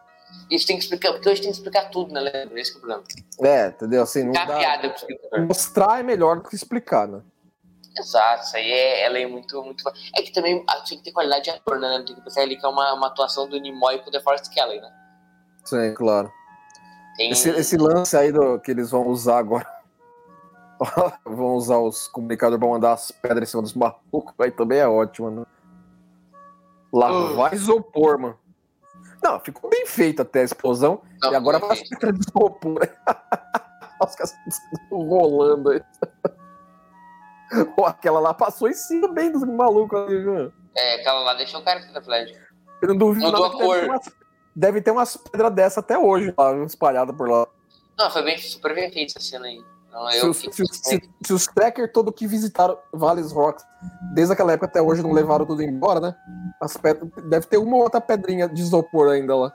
Isso tem que explicar, porque hoje tem que explicar tudo, né, Leandro? Esse que é o problema. É, entendeu? Assim, não Dá piada. Mostrar é melhor do que explicar, né? Exato, isso aí é, ela é muito, muito. É que também ah, tinha que ter qualidade de ator, né? Tem que pensar ali que é uma, uma atuação do Nimoy com o DeForest Kelly, né? Sim, claro. Tem... Esse, esse lance aí do, que eles vão usar agora. vão usar os comunicadores pra mandar as pedras em cima dos malucos, aí também é ótimo, né? Lá vai isopor, mano. Não, ficou bem feito até a explosão. Não, e agora vai as pedras de isopor. Os caras rolando aí. Pô, aquela lá passou em cima bem dos malucos ali, viu? É, aquela lá deixou o cara tetraplégico. Eu não duvido Mudou nada a que deve cor. ter, umas, deve ter umas pedras dessa até hoje, lá, espalhadas por lá. Não, foi bem, super bem feito essa cena aí. Não, Se, eu os- se se- se os todos que visitaram Vales Rocks desde aquela época até hoje não levaram tudo embora, né? As pedras, deve ter uma ou outra pedrinha de isopor ainda lá.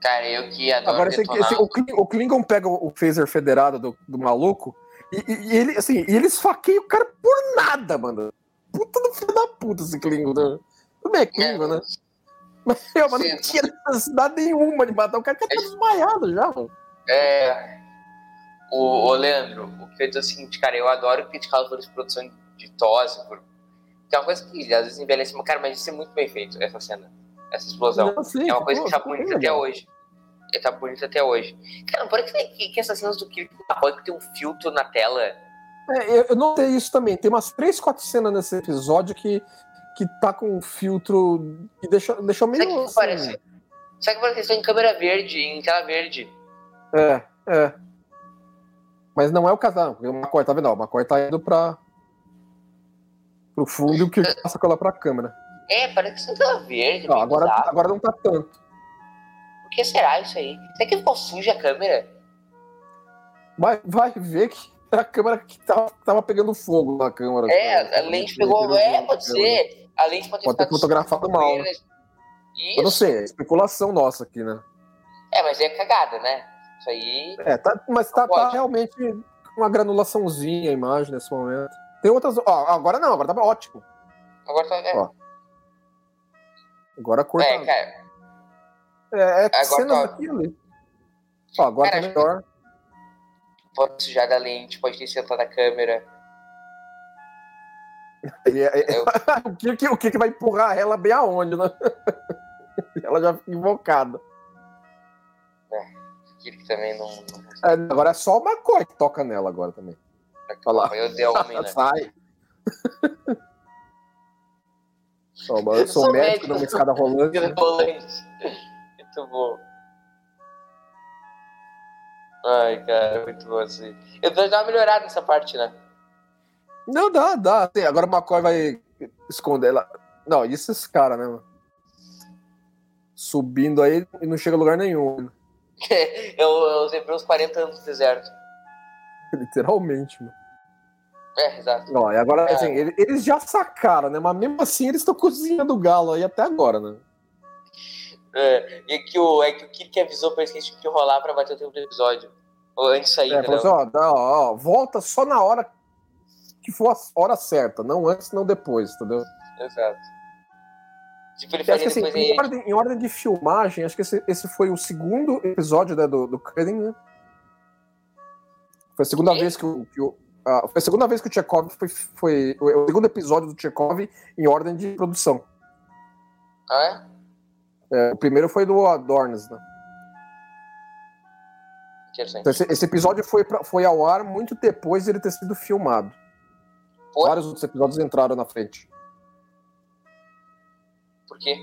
Cara, eu que adoro Agora, esse, esse- o, Kling- o Klingon pega o, o phaser federado do, do maluco e, e- e ele, assim, e ele esfaqueia o cara por nada, mano. Puta do filho da puta esse Klingon. Né? Tudo bem, é Klingon, né? Mas, meu, mano, não tinha necessidade nenhuma de matar o cara que tá desmaiado já, mano. É. O, o Leandro, o que eu ia dizer é o seguinte, cara, eu adoro criticar os valores de produção de tosse, por... que é uma coisa que às vezes envelhece, mas, cara, mas isso é muito bem feito, essa cena, essa explosão. Não, sim, é uma coisa que ficou- tá bonita bem até hoje. É, Tá bonita até hoje. Cara, não parece que, que, que essas cenas do Kirk que tem um filtro na tela. É, eu, eu notei isso também. Tem umas três, quatro cenas nesse episódio que, que tá com um filtro que deixou, deixou meio. Sabe o que assim, parece? Sabe que parece que estão em câmera verde, em tela verde? É, é. Mas não é o casal, o McCoy, tá vendo? O McCoy tá indo pra. pro fundo e o que passa com ela pra câmera. É, parece que tela verde. Bem agora, bizarro. agora não tá tanto. Que será isso aí? Será que ficou suja a câmera? Vai, vai ver que a câmera que tava, tava pegando fogo na câmera. É, cara. a lente pegou. É, pode ser. A lente pode ter Pode ter fotografado mal, né? Isso. Eu não sei, é especulação nossa aqui, né? É, mas é cagada, né? Isso aí. É, tá, mas tá, tá realmente uma granulaçãozinha a imagem nesse momento. Tem outras. Ó, agora não, agora tá ótimo. Agora tá. É, Ó, Agora a cor é tá. cara. É, é agora cenas tá- aqui ali. Ó, agora Cara, tá melhor. Pode sujar da lente, pode ter sentado a câmera. É- é- Eu- o, que, que- o que vai empurrar ela bem aonde, né? ela já fica invocada. Aquele que também não. não É, agora é só o McCoy que toca nela agora também. Olha lá. Eu dei homem, né? Sai. Mas eu sou sou médico médico. numa escada rolante. Volante. Muito bom. Ai, cara, muito bom assim. Eu dar uma melhorada nessa parte, né? Não, dá, dá. Tem, Agora o McCoy vai esconder ela. Não, e esses caras, né, mano? Subindo aí e não chega a lugar nenhum. Eu, eu lembrei uns 40 anos no deserto. Literalmente, mano. É, exato. Ó, e agora, É. assim, ele- eles já sacaram, né? Mas mesmo assim eles estão cozinhando o galo aí até agora, né? É, e que o, é que o Kirk avisou pra eles que eles tinham que rolar pra bater o tempo do episódio. Ou antes de sair, É, entendeu? assim, ó, ó, volta só na hora que for a hora certa, não antes, não depois, entendeu? Exato. Tipo, ele fazia assim, em ordem, em ordem de filmagem, acho que esse, esse foi o segundo episódio né, do, do Cutting, né? Foi a segunda Quê? vez que o. Que o ah, foi a segunda vez que o Chekhov foi, foi. O segundo episódio do Chekhov em ordem de produção. Ah, É, o primeiro foi do Adornes, né? é? Interessante. Então, esse, esse episódio foi, pra- foi ao ar muito depois de ele ter sido filmado. Vários outros episódios entraram na frente. por quê?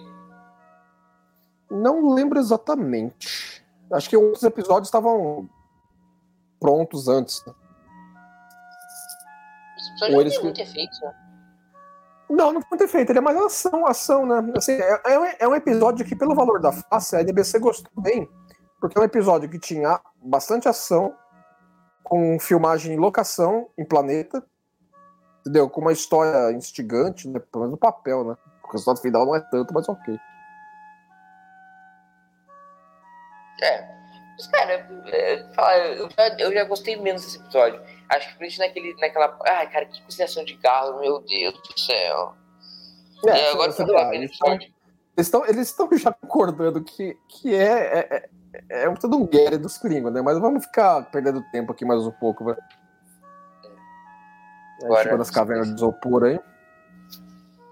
Não lembro exatamente. Acho que outros episódios estavam prontos antes. né? Esse episódio Ou eles muito efeito, né? Não, não foi muito efeito. Ele é mais ação, ação, né? Assim, é, é um- é episódio que, pelo valor da face, a NBC gostou bem. Porque é um episódio que tinha bastante ação, com filmagem em locação, em planeta, entendeu? Com uma história instigante, né? Pelo menos no papel, né? O resultado final não é tanto, mas ok. É. Cara, falar, eu, já, eu já gostei menos desse episódio. Acho que principalmente naquele, naquela. Ai, cara, que cozinhação de carro, meu Deus do céu. É, agora eu lá, tô vendo eles estão-. Eles estão já concordando que, que é, é, é, é um todo um guerre dos Klingons, né? Mas vamos ficar perdendo tempo aqui mais um pouco, vai. Agora- chegou nas cavernas de isopor aí.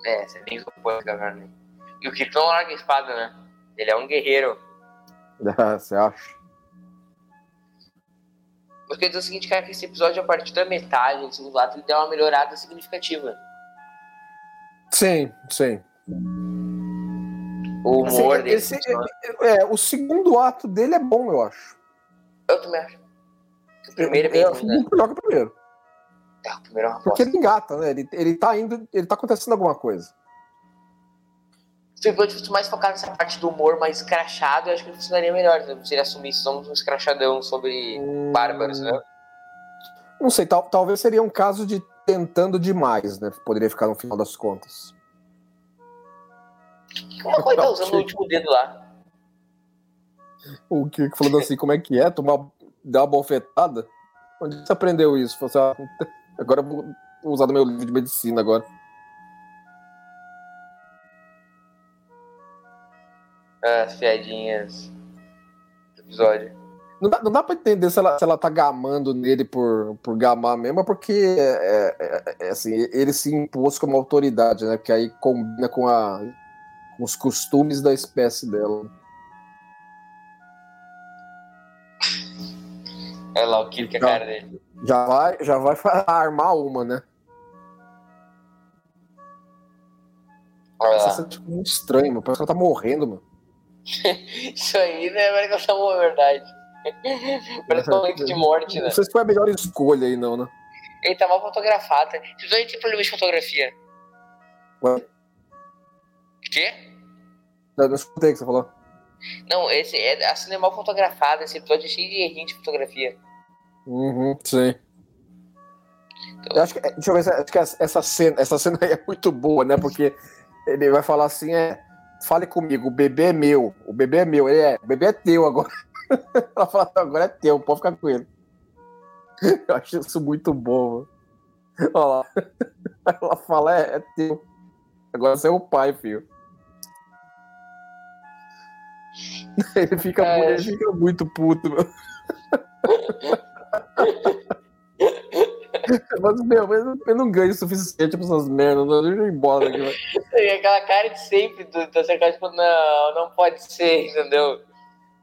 É, você nem supõe, caverna. E o Kirk não larga a espada, né? Ele é um guerreiro. Ah, Você acha? Mas quer dizer o seguinte, cara, que esse episódio, a partir da metade do segundo ato, ele deu uma melhorada significativa. Sim, sim. O Assim, humor dele. esse- é, o segundo ato dele é bom, eu acho. Eu também acho. O primeiro é bem é, ruim, né? melhor que o primeiro. É, o primeiro é uma Porque ele engata, né? Ele, ele tá indo, ele tá acontecendo alguma coisa. Se eu fosse mais focar nessa parte do humor mais escrachado, eu acho que funcionaria melhor. né? Se ele assumisse só um escrachadão sobre Hum, bárbaros, né? Não sei, tal- talvez seria um caso de tentando demais, né? Poderia ficar no final das contas. Uma coisa tá usando o último dedo lá. O Kirk falando assim, como é que é? Tomar, dar uma bofetada? Onde você aprendeu isso? Falei assim, ah, agora eu vou usar no meu livro de medicina agora. As piadinhas do episódio. Não dá, não dá pra entender se ela, se ela tá gamando nele por, por gamar mesmo, é porque é, é- é assim, ele se impôs como autoridade, né? Que aí combina com, a, com os costumes da espécie dela. Olha lá o Kirk, a Não. cara dele. Já vai, já vai armar uma, né? Olha Isso lá. é tipo, muito estranho, mano. Parece que ela tá morrendo, mano. Isso aí, né? Parece que ela chamou a verdade. Leito de morte, né? Não sei se foi a melhor escolha aí, não, né? Ele tá mal fotografado. Esse episódio tem problema de fotografia. Ué? Quê? Eu não escutei o que você falou. Não, esse é, a cena é mal fotografada. Esse episódio é cheio de errinho de fotografia. Uhum, sim. Eu acho que, é, deixa eu ver, se- acho que essa essa cena, essa cena aí é muito boa, né? Porque ele vai falar assim, é, fale comigo, o bebê é meu, o bebê é meu, ele é, o bebê é teu agora. Ela fala, agora é teu, pode ficar com ele. Eu acho isso muito bom. mano. Olha lá. Ela fala, é, é teu. Agora você é o pai, filho. Ele fica, É. muito, ele fica muito puto, meu. Mas, meu, mas eu não ganho o suficiente pra essas merdas. Deixa eu ir embora daqui. aquela cara de sempre do, secretária, tipo, não, não pode ser, entendeu?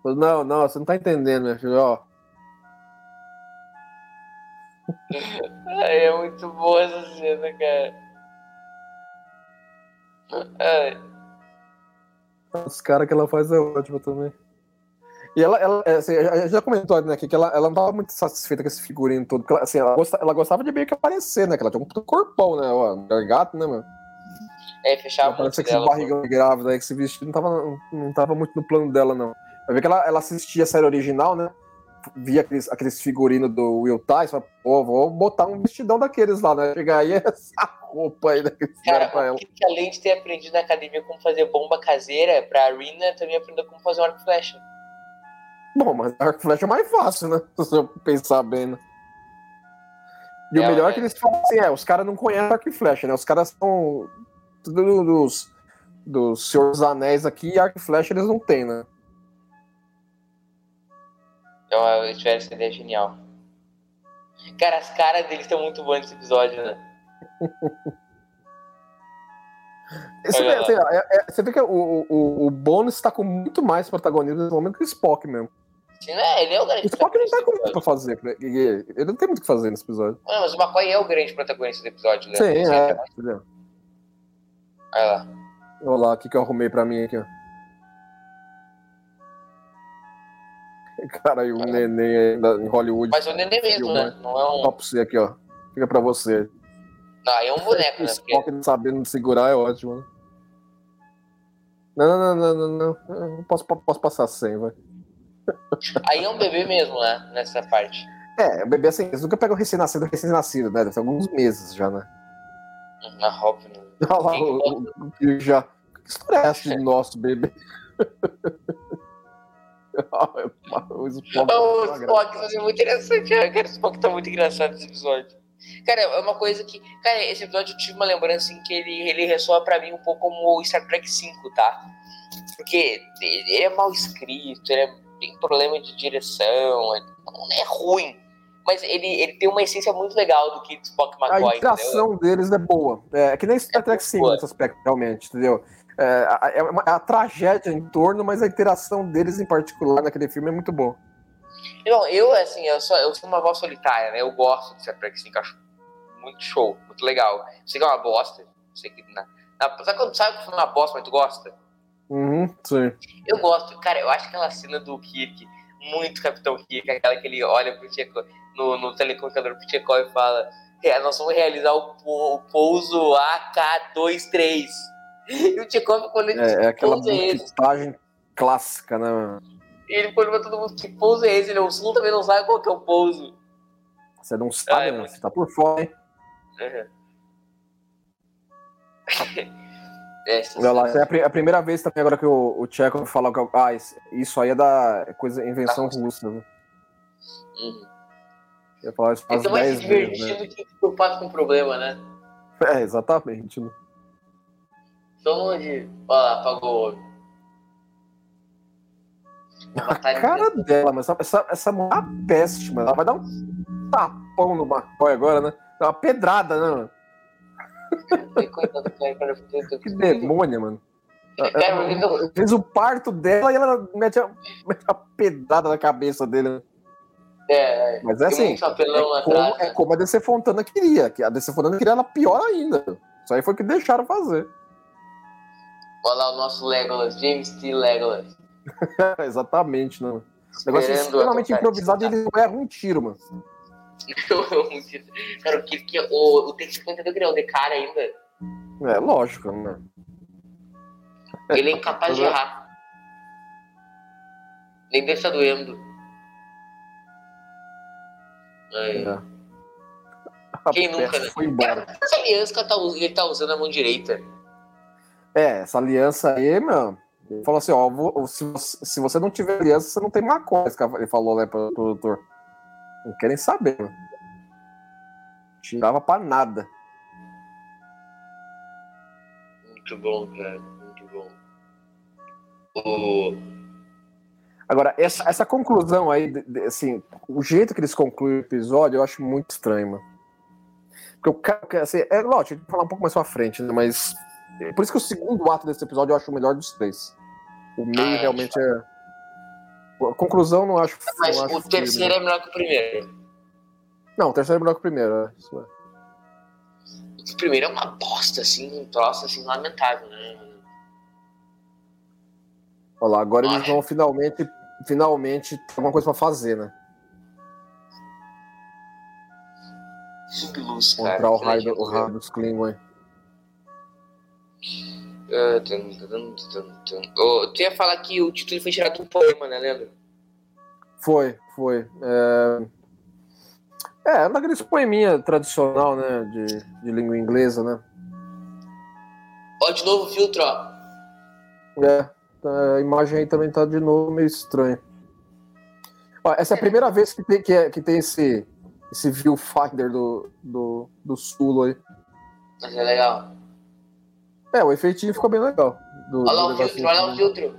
Não, não, você não tá entendendo, minha filha. Ó, Ai, é muito boa essa cena, cara. Ai, os caras que ela faz é ótimo também. E ela, ela é, assim, a gente já comentou né, aqui que ela, ela não tava muito satisfeita com esse figurino todo. ela, assim, ela, gosta- ela gostava de meio que aparecer, né? Que ela tinha um corpão, né? Ó, gato, né, mano? é, fechava parece que esse barrigão de grávida aí, que esse vestido não tava, não, tava muito no plano dela, não. Vai ver que ela, ela assistia a série original, né? Via aqueles, aqueles figurinos do Will Tyson, pô, vou botar um vestidão daqueles lá, né? Chegar aí essa roupa aí daqueles caras pra Cara, ela. que, além de ter aprendido na academia como fazer bomba caseira pra Arena, também aprendeu como fazer um arco flecha. Bom, mas arco e flecha é mais fácil, né? Se eu pensar bem, né? E É, o melhor é é. que eles falam assim, é, os caras não conhecem arco e flecha, né? Os caras são tudo dos, dos Senhor dos Anéis aqui e arco e flecha eles não têm, né? Então, eles tiveram essa ideia genial. Cara, as caras deles estão muito boas nesse episódio, né? Você vê, assim, ó, é- é- você vê que o, o, o Bones tá com muito mais protagonismo nesse momento que o Spock mesmo. Né? Ele é o grande O Spock não tá com muito pra fazer. né? Ele não tem muito o que fazer nesse episódio. Não, mas o McCoy é o grande protagonista do episódio, né? Sim, é. Olha lá. Olha lá, o que, que eu arrumei pra mim aqui, ó. Cara, e o neném ainda em Hollywood. Mas o Nenê mesmo, né? Não é um. Só pra você aqui, ó. Fica pra você. Não, é um boneco, O né? Porque Spock não sabendo segurar é ótimo, né? Não, não, não, não, não, Posso, posso passar sem, vai. Aí é um bebê mesmo, né? Nessa parte. É, o bebê assim, eles nunca pegam recém-nascido, recém-nascido, né? Deve ter alguns meses já, né? Na óbvio. né? Olha lá, o, o, o já. Que história é essa de nosso bebê? o Spock. O Spock ser muito interessante, cara. O Spock tá muito engraçado nesse episódio. Cara, é uma coisa que. Cara, esse episódio eu tive uma lembrança em que ele, ele ressoa pra mim um pouco como o Star Trek V, tá? Porque ele é mal escrito, ele é- tem problema de direção, não é ruim. Mas ele, ele tem uma essência muito legal do que Spock A McCoy, entendeu? interação deles é boa. É que nem Star É Trek 5 boa. nesse aspecto, realmente, entendeu? É, a, é uma- a tragédia em torno, mas a interação deles em particular naquele filme é muito boa. Não, eu, assim, eu sou, eu sou uma voz solitária, né? Eu gosto de Star Trek 5, acho muito show, muito legal. Sei que é uma bosta. Sei que. Na, na, sabe quando sabe que foi uma bosta, mas tu gosta? Uhum, sim. Eu gosto, cara, eu acho aquela cena do Kirk, muito Capitão Kirk, aquela que ele olha pro Tchekov, no, no telecomunicador pro Tchekov e fala: "É, Nós vamos realizar o, o pouso AK-23. E o Tchekov, quando ele É, é aquela pouso é montagem clássica, né? Ele pergunta pra todo mundo que pouso é esse, ele, o Sul também não sabe qual que é o pouso. Você não sabe, Ah, é né? muito- Você tá por fora, hein? Uhum. é, Olha lá, é a, pri- a primeira vez também agora que o, o Chekhov fala que ah, isso- aí é da é coisa invenção russa, né? Uhum. Eu falar isso Ele umas tá mais se 10 vezes, né? que preocupado com o problema, né? É, exatamente. Né? Só onde. Olha lá, apagou. A cara de- dela, mas essa, essa, essa mulher é uma peste, mano. Ela vai dar um tapão no McCoy agora, né? Dá uma pedrada, né, Que demônia, mano. Cara, eu- eu- Fez o parto dela e ela mete a, mete a pedrada na cabeça dele. É, é. Mas é Tem assim, é como, atrás, é né? como a DC Fontana queria. Que a DC Fontana queria ela pior ainda. Isso aí foi o que deixaram fazer. Olha lá o nosso Legolas, James T. Legolas. Exatamente, né? mano? O negócio é extremamente improvisado e ele não erra um tiro, mano. cara, o que, que o, o Texas entendeu que ele é o de cara ainda. É, lógico, né? Ele é incapaz de errar. Nem deixa doendo. É. É. Quem nunca, né? Foi embora. Essa aliança que tá ele tá usando a mão direita. É, essa aliança aí, meu. Ele falou assim: ó, vou- se, você, se você não tiver aliança, você não tem maconha. cara- Ele falou, né, pro produtor. Não querem saber, mano. Tirava pra nada. Muito bom, cara. Muito bom. O... Agora, essa, essa conclusão aí, assim, o jeito que eles concluem o episódio, eu acho muito estranho, mano. Porque o cara, assim, é lógico, a gente vai falar um pouco mais pra frente, né? Mas. Por isso que o segundo ato desse episódio eu acho o melhor dos três. O meio Ah, realmente é. A conclusão não acho. Mas não acho o terceiro firme. é melhor que o primeiro. Não, o terceiro é melhor que o primeiro, é. Isso é. O primeiro é uma bosta, assim, um troço assim, lamentável, né? Olha lá, agora eles vão finalmente, finalmente ter alguma coisa pra fazer, né? Subluz, cara. Encontrar o que raio, o raio dos Klingon aí. Tum, tum, tum, tum. Ô, tu ia falar que o título foi tirado de um poema, né, lembra? Foi, foi. É, é daqueles poeminha tradicional, né? De, de língua inglesa, né? Ó, de novo o filtro, ó. É, tá, a imagem aí também tá de novo meio estranha. Ó, essa é a primeira vez que tem, que é- que tem esse, esse viewfinder do, do, do Sulo aí. Mas é legal. É, o efeitinho ficou bem legal. Do, Olha lá o filtro, olha lá o filtro.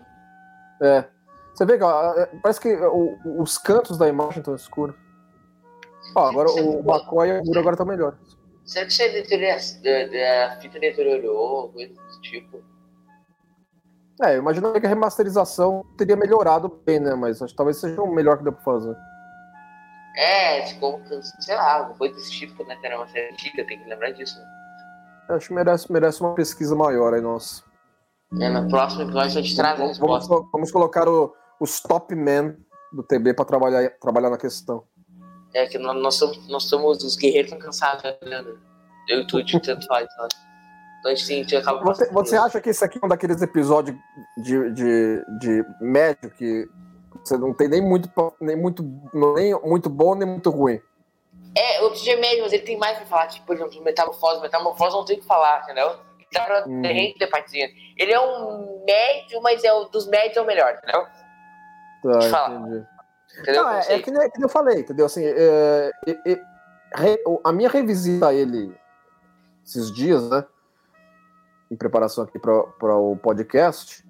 É. Você vê que ó, é, parece que o- os cantos da imagem estão escuros. Ó, agora o McCoy e o Guru agora tá melhor. Será que isso é da fita deteriorou, coisa do tipo? É, eu imaginava que a remasterização teria melhorado bem, né? Mas acho que talvez seja o melhor que deu pra fazer. É, ficou, sei lá, coisa desse tipo, né? Que era uma série antiga, tem que lembrar disso. Né? Eu Acho que merece, merece uma pesquisa maior aí, nossa. É, no próximo episódio a gente traz a Vamos, vamos, resposta. vamos colocar o- os top men do TB pra trabalhar, trabalhar na questão. É que nós, nós, somos, nós somos os guerreiros tão cansados, né? Eu e tu de tanto faz, né? Então a gente, a gente acaba Você, você acha que esse aqui é um daqueles episódios de, de, de médio que você não tem nem muito, nem muito, nem muito bom nem muito ruim? É, o é médio, mas ele tem mais pra falar. Tipo, por exemplo, Metamorfose. Metamorfose não tem o que falar, entendeu? Dá pra Uhum. ter partezinha. Ele é um médio, mas é o dos médios é o melhor, entendeu? Tá, entendi. Entendeu? Não, é, Sei. é que, nem, que nem eu falei, entendeu? Assim, é, é, é, a minha revisita a ele esses dias, né? Em preparação aqui para o podcast,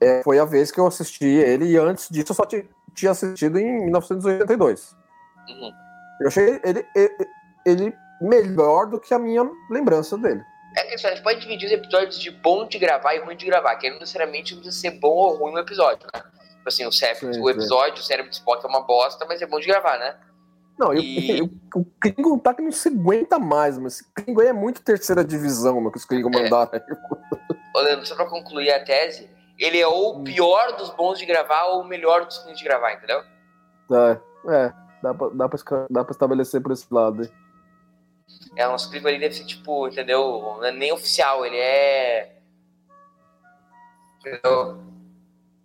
é, foi a vez que eu assisti ele, e antes disso eu só ti- tinha assistido em 1982. Uhum. Eu achei ele, ele, ele melhor do que a minha lembrança dele. É que a gente pode dividir os episódios de bom de gravar e ruim de gravar, que não necessariamente precisa ser bom ou ruim o episódio, né? Tipo assim, o, cérebro, Sim, o episódio, o cérebro de Spock é uma bosta, mas é bom de gravar, né? Não, e... E- o, o Klingon tá que não se aguenta mais, mas esse Klingon é muito terceira divisão, meu, que os Klingon É. mandaram. Ô, Leandro, só pra concluir a tese, ele é ou o pior dos bons de gravar ou o melhor dos ruins de gravar, entendeu? Tá, é, dá pra, dá, pra, dá pra estabelecer por esse lado. É, o nosso clipe ali deve ser, tipo, entendeu? Não é nem oficial, ele é. Entendeu?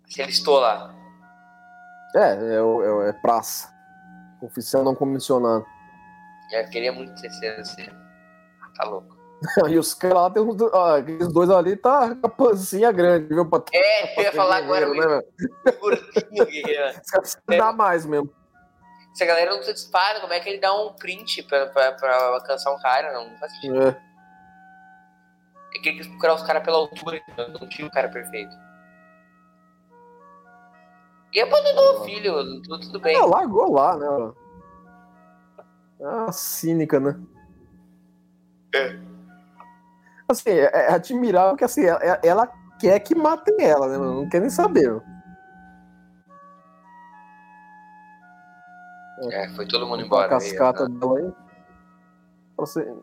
Se ele estou lá. É, é, é, é praça. Oficial não comissionado. Eu queria muito sido assim. Tá louco. E os caras lá, tem uns, ó, aqueles dois ali, tá com a pancinha grande, viu? Pra, É, eu ia falar agora, né? Curtinho, guerreiro. Os caras precisam dar mais mesmo. Se a galera não se dispara, como é que ele dá um print pra, pra, pra alcançar um cara? Não, não faz sentido. É. É que ele quis procurar os caras pela altura, então não tinha o cara perfeito. E abandonou o filho, tudo, tudo bem. É, largou lá, né? Ah, cínica, né? É. Assim, é, é admirável que assim, ela, ela quer que matem ela, né? mano? Não quer nem saber. ó. É, foi todo mundo a embora. cascata aí, né? dela aí. Assim.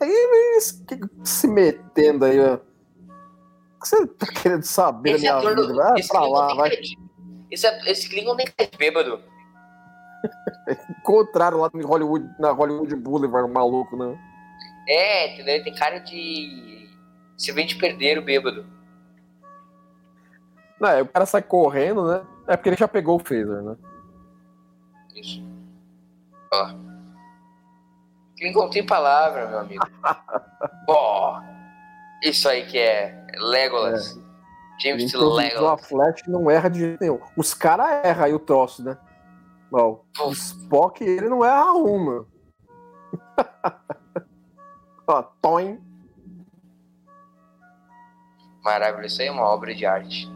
Aí se metendo aí, ó. O que você tá querendo saber Esse da minha ator, vida? Vai esse pra lá, vai. Esse, esse Klingon nem de bêbado. Encontraram lá em Hollywood, na Hollywood Boulevard, um maluco, né? É, entendeu? Tem cara de. Se vem de perder o bêbado. Não, aí o cara sai correndo, né? É porque ele já pegou o phaser, né? Isso. Ó. Quem contém palavra, meu amigo. Ó. Isso aí que é Legolas. James T. Então, o Legolas. Flash não erra de jeito nenhum. Os caras erram aí o troço, né? Ó, o Spock, ele não erra uma. Ó, Toin. Maravilhoso. Isso aí é uma obra de arte.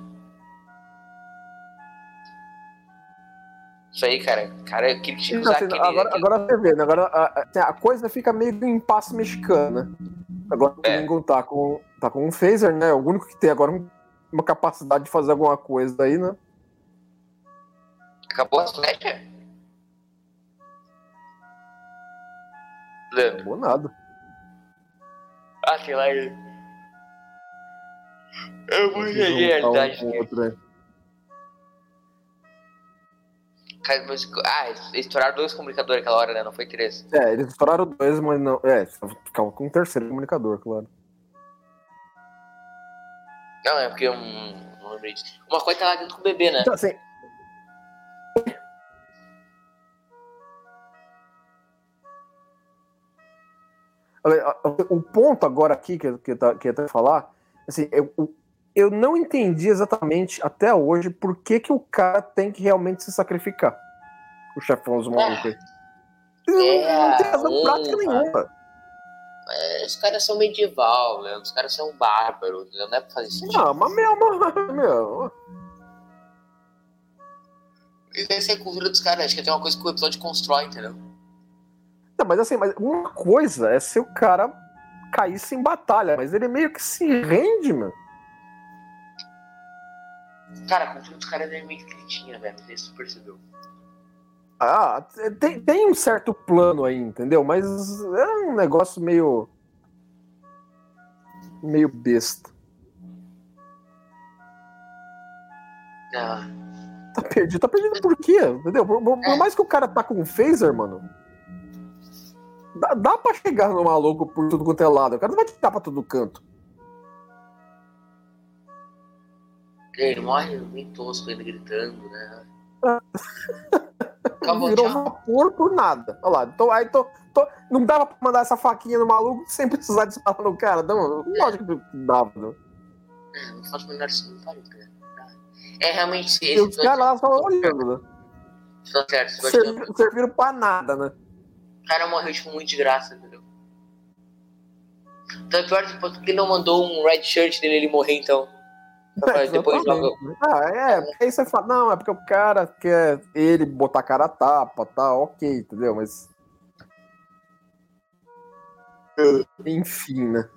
Isso aí, cara. Cara, eu Não, usar assim, aquele. agora, aquele- agora você vê, né? Agora a, a- a coisa fica meio em impasse mexicano, né? Agora o É. Lincoln tá com, tá com um phaser, né? O único que tem agora um- uma capacidade de fazer alguma coisa aí, né? Acabou as flechas? Não Leandro. boa nada. Ah, tem lá. É muita Juntar um realidade. o mas- Ah, eles estouraram dois comunicadores aquela hora, né? Não foi três. É, eles estouraram dois, mas não. É, ficava com um terceiro comunicador, claro. Não, é porque eu não, lembrei disso. Uma coisa tá lá dentro com o bebê, né? Então, assim. O ponto agora aqui que, que, tá, que eu ia falar, assim, eu, eu não entendi exatamente até hoje por que, que o cara tem que realmente se sacrificar. O chefão dos malucos aí. Ele não, não tem razão É, prática nenhuma. É, os caras são medieval, né? Os caras são bárbaros, entendeu? não é pra fazer isso. Não, mas meu, mas, meu. Essa é a cultura dos caras, acho que tem uma coisa que o episódio constrói, entendeu? Não, mas assim, mas uma coisa é se o cara caísse em batalha, mas ele meio que se rende, mano. Cara, a cultura dos caras é meio escritinha, velho. Não sei se tu percebeu. Ah, tem, tem um certo plano aí, entendeu? Mas é um negócio meio. meio besta. Ah, Tá perdido. Tá perdido por quê? Entendeu? Por, por- por mais que o cara tá com um phaser, mano. Dá, dá pra chegar no maluco por tudo quanto é lado. O cara não vai tirar pra todo canto. Ele morre bem tosco, ele gritando, né? Acabou, Virou tchau. vapor por nada. Olha lá. Tô, aí tô, tô- não dava pra mandar essa faquinha no maluco sem precisar disparar no cara. Não, lógico que dava. Não. É, Não faz o menor sentido, cara. É realmente esse E os caras lá só olhando, né? Estão certos. acho que Serviram, serviram pra nada, né? O cara morreu tipo, muito de graça, entendeu? Então é pior tipo, que ele não mandou um red shirt dele ele morrer, então. Depois joga. Exatamente. Ah, é, porque aí você fala, não, é porque o cara quer ele botar a cara a tapa, tá, ok, entendeu? Mas. Enfim, né?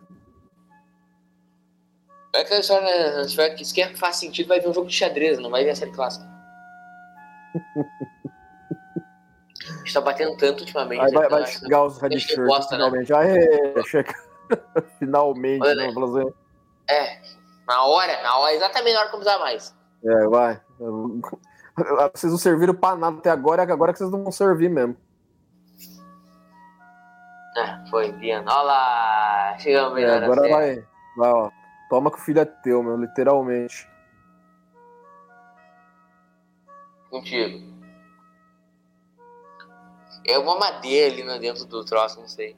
É aquela história, né? Se tiver- se quer que faz sentido, vai ver um jogo de xadrez, não vai ver a série clássica. A gente tá batendo tanto ultimamente. Aí vai, né, vai que- chegar os red que shirts né? finalmente. Aê, chega. finalmente, Olha né? É, na hora, na hora, exatamente na hora que eu precisar mais. É, vai. Vocês não serviram pra nada até agora, é agora que vocês não vão servir mesmo. É, foi, Diana. Olha lá, chegamos É, melhor agora na série. vai. Vai, ó. Toma que o filho é teu, meu, literalmente. Contigo. É uma madeira ali dentro do troço, não sei.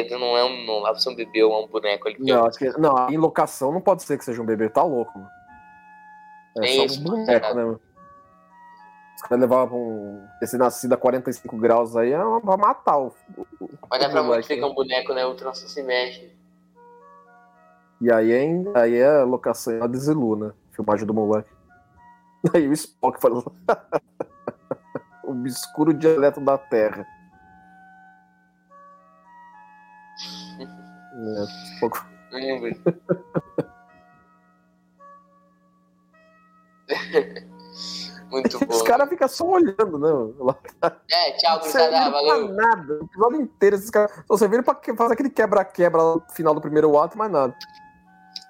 Porque não é um. Não dá pra ser um bebê ou um boneco ali. Não, acho que, não, em locação não pode ser que seja um bebê, tá louco, mano. É É só isso, um boneco, né, mano? Os caras levavam um, esse nascido a 45 graus aí é pra matar o. o- Mas dá o pra moleque, ficar né? um boneco, né? O troço se mexe. E aí é, aí é locação de Zilu, né? Filmagem do moleque. Aí o Spock falou. o obscuro dialeto da Terra. É, Spock Não lembro. Muito bom. Os caras ficam só olhando, né? É, tchau, gurizada. serviram pra Valeu. nada. O episódio inteiro, esses caras só serviram pra fazer aquele quebra-quebra no final do primeiro ato, mais nada.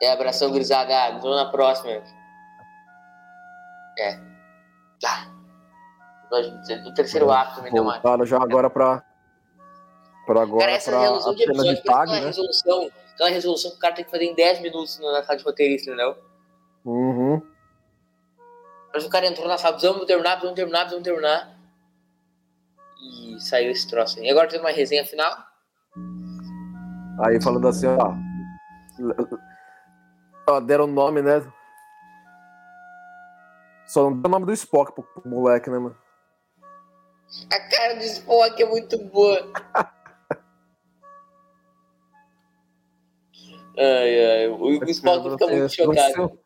É, abração, gurizada. Nos vemos na próxima. É. Tá. Do terceiro ato também deu uma. Voltaram já agora pra. Pra agora, Cara, essa pra resolução a de episódio de tag, aquela né? resolução. Aquela resolução que o cara tem que fazer em 10 minutos na sala de roteirista, entendeu? Uhum. Mas o cara entrou na sala, precisamos terminar, precisamos terminar, precisamos terminar. E saiu esse troço aí. E agora tem uma resenha final? Aí falando assim, ó. ó deram o nome, né? Só não deu o nome do Spock pro, pro moleque, né, mano? A cara do Spock é muito boa. ai, ai. O Spock fica muito chocado.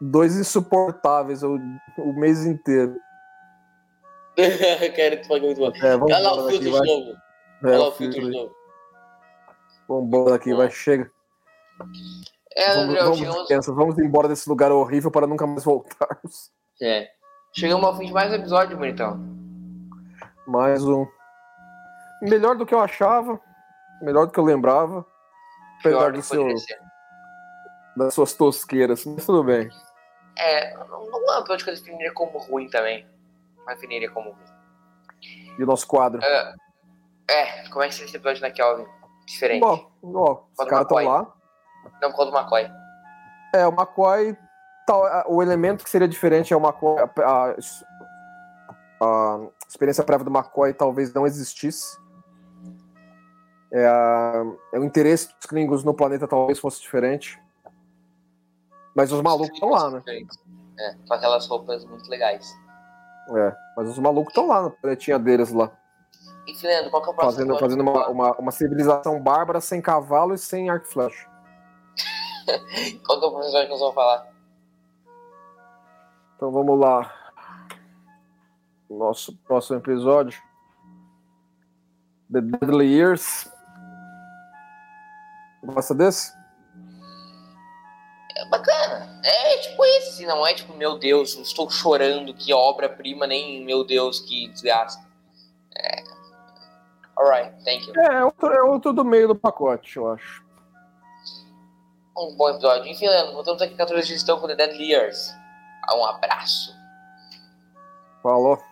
Dois insuportáveis o, o mês inteiro. cara, tu é muito bom. É, Olha lá o filtro de novo. É, Olha lá o filtro de novo. Vambora aqui, vai, chega. É, vamos, André, vamos, chegamos... vamos embora desse lugar horrível para nunca mais voltarmos. É. Chegamos ao fim de mais um episódio, bonitão. Mais um. Melhor do que eu achava. Melhor do que eu lembrava. Apesar do seu, das suas tosqueiras, mas tudo bem. É, não, não é um episódio que eu definiria como ruim também. Não definiria como ruim. E o nosso quadro? É, é como é que seria esse episódio na Kelvin? Diferente. Bom, ó, os caras estão lá. Não, por causa do McCoy. É, o McCoy. Tá, o elemento que seria diferente é o McCoy. A, a, a experiência prévia do McCoy talvez não existisse. É, a, é, o interesse dos Klingons no planeta talvez fosse diferente. Mas os malucos estão lá, né? É, com aquelas roupas muito legais. É, mas os malucos estão lá na planetinha deles lá. E Fernando, qual que é o próximo? Fazendo, fazendo uma, uma, uma, civilização bárbara sem cavalo e sem arco e flecha. qual que é o próximo que nós vamos falar? Então vamos lá. Nosso próximo episódio. The Deadly Years. Gosta desse? É bacana. É tipo esse, não é tipo, meu Deus, estou chorando, que obra-prima, nem meu Deus, que desgaste. É, Alright, thank you. É, é outro, é outro do meio do pacote, eu acho. Um bom episódio. Enfim, Leandro, voltamos aqui 14 dias estão com The Dead Years. Um abraço. Falou.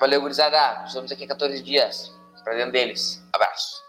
Valeu, gurizada. Estamos aqui 14 dias. Pra dentro deles. Abraço.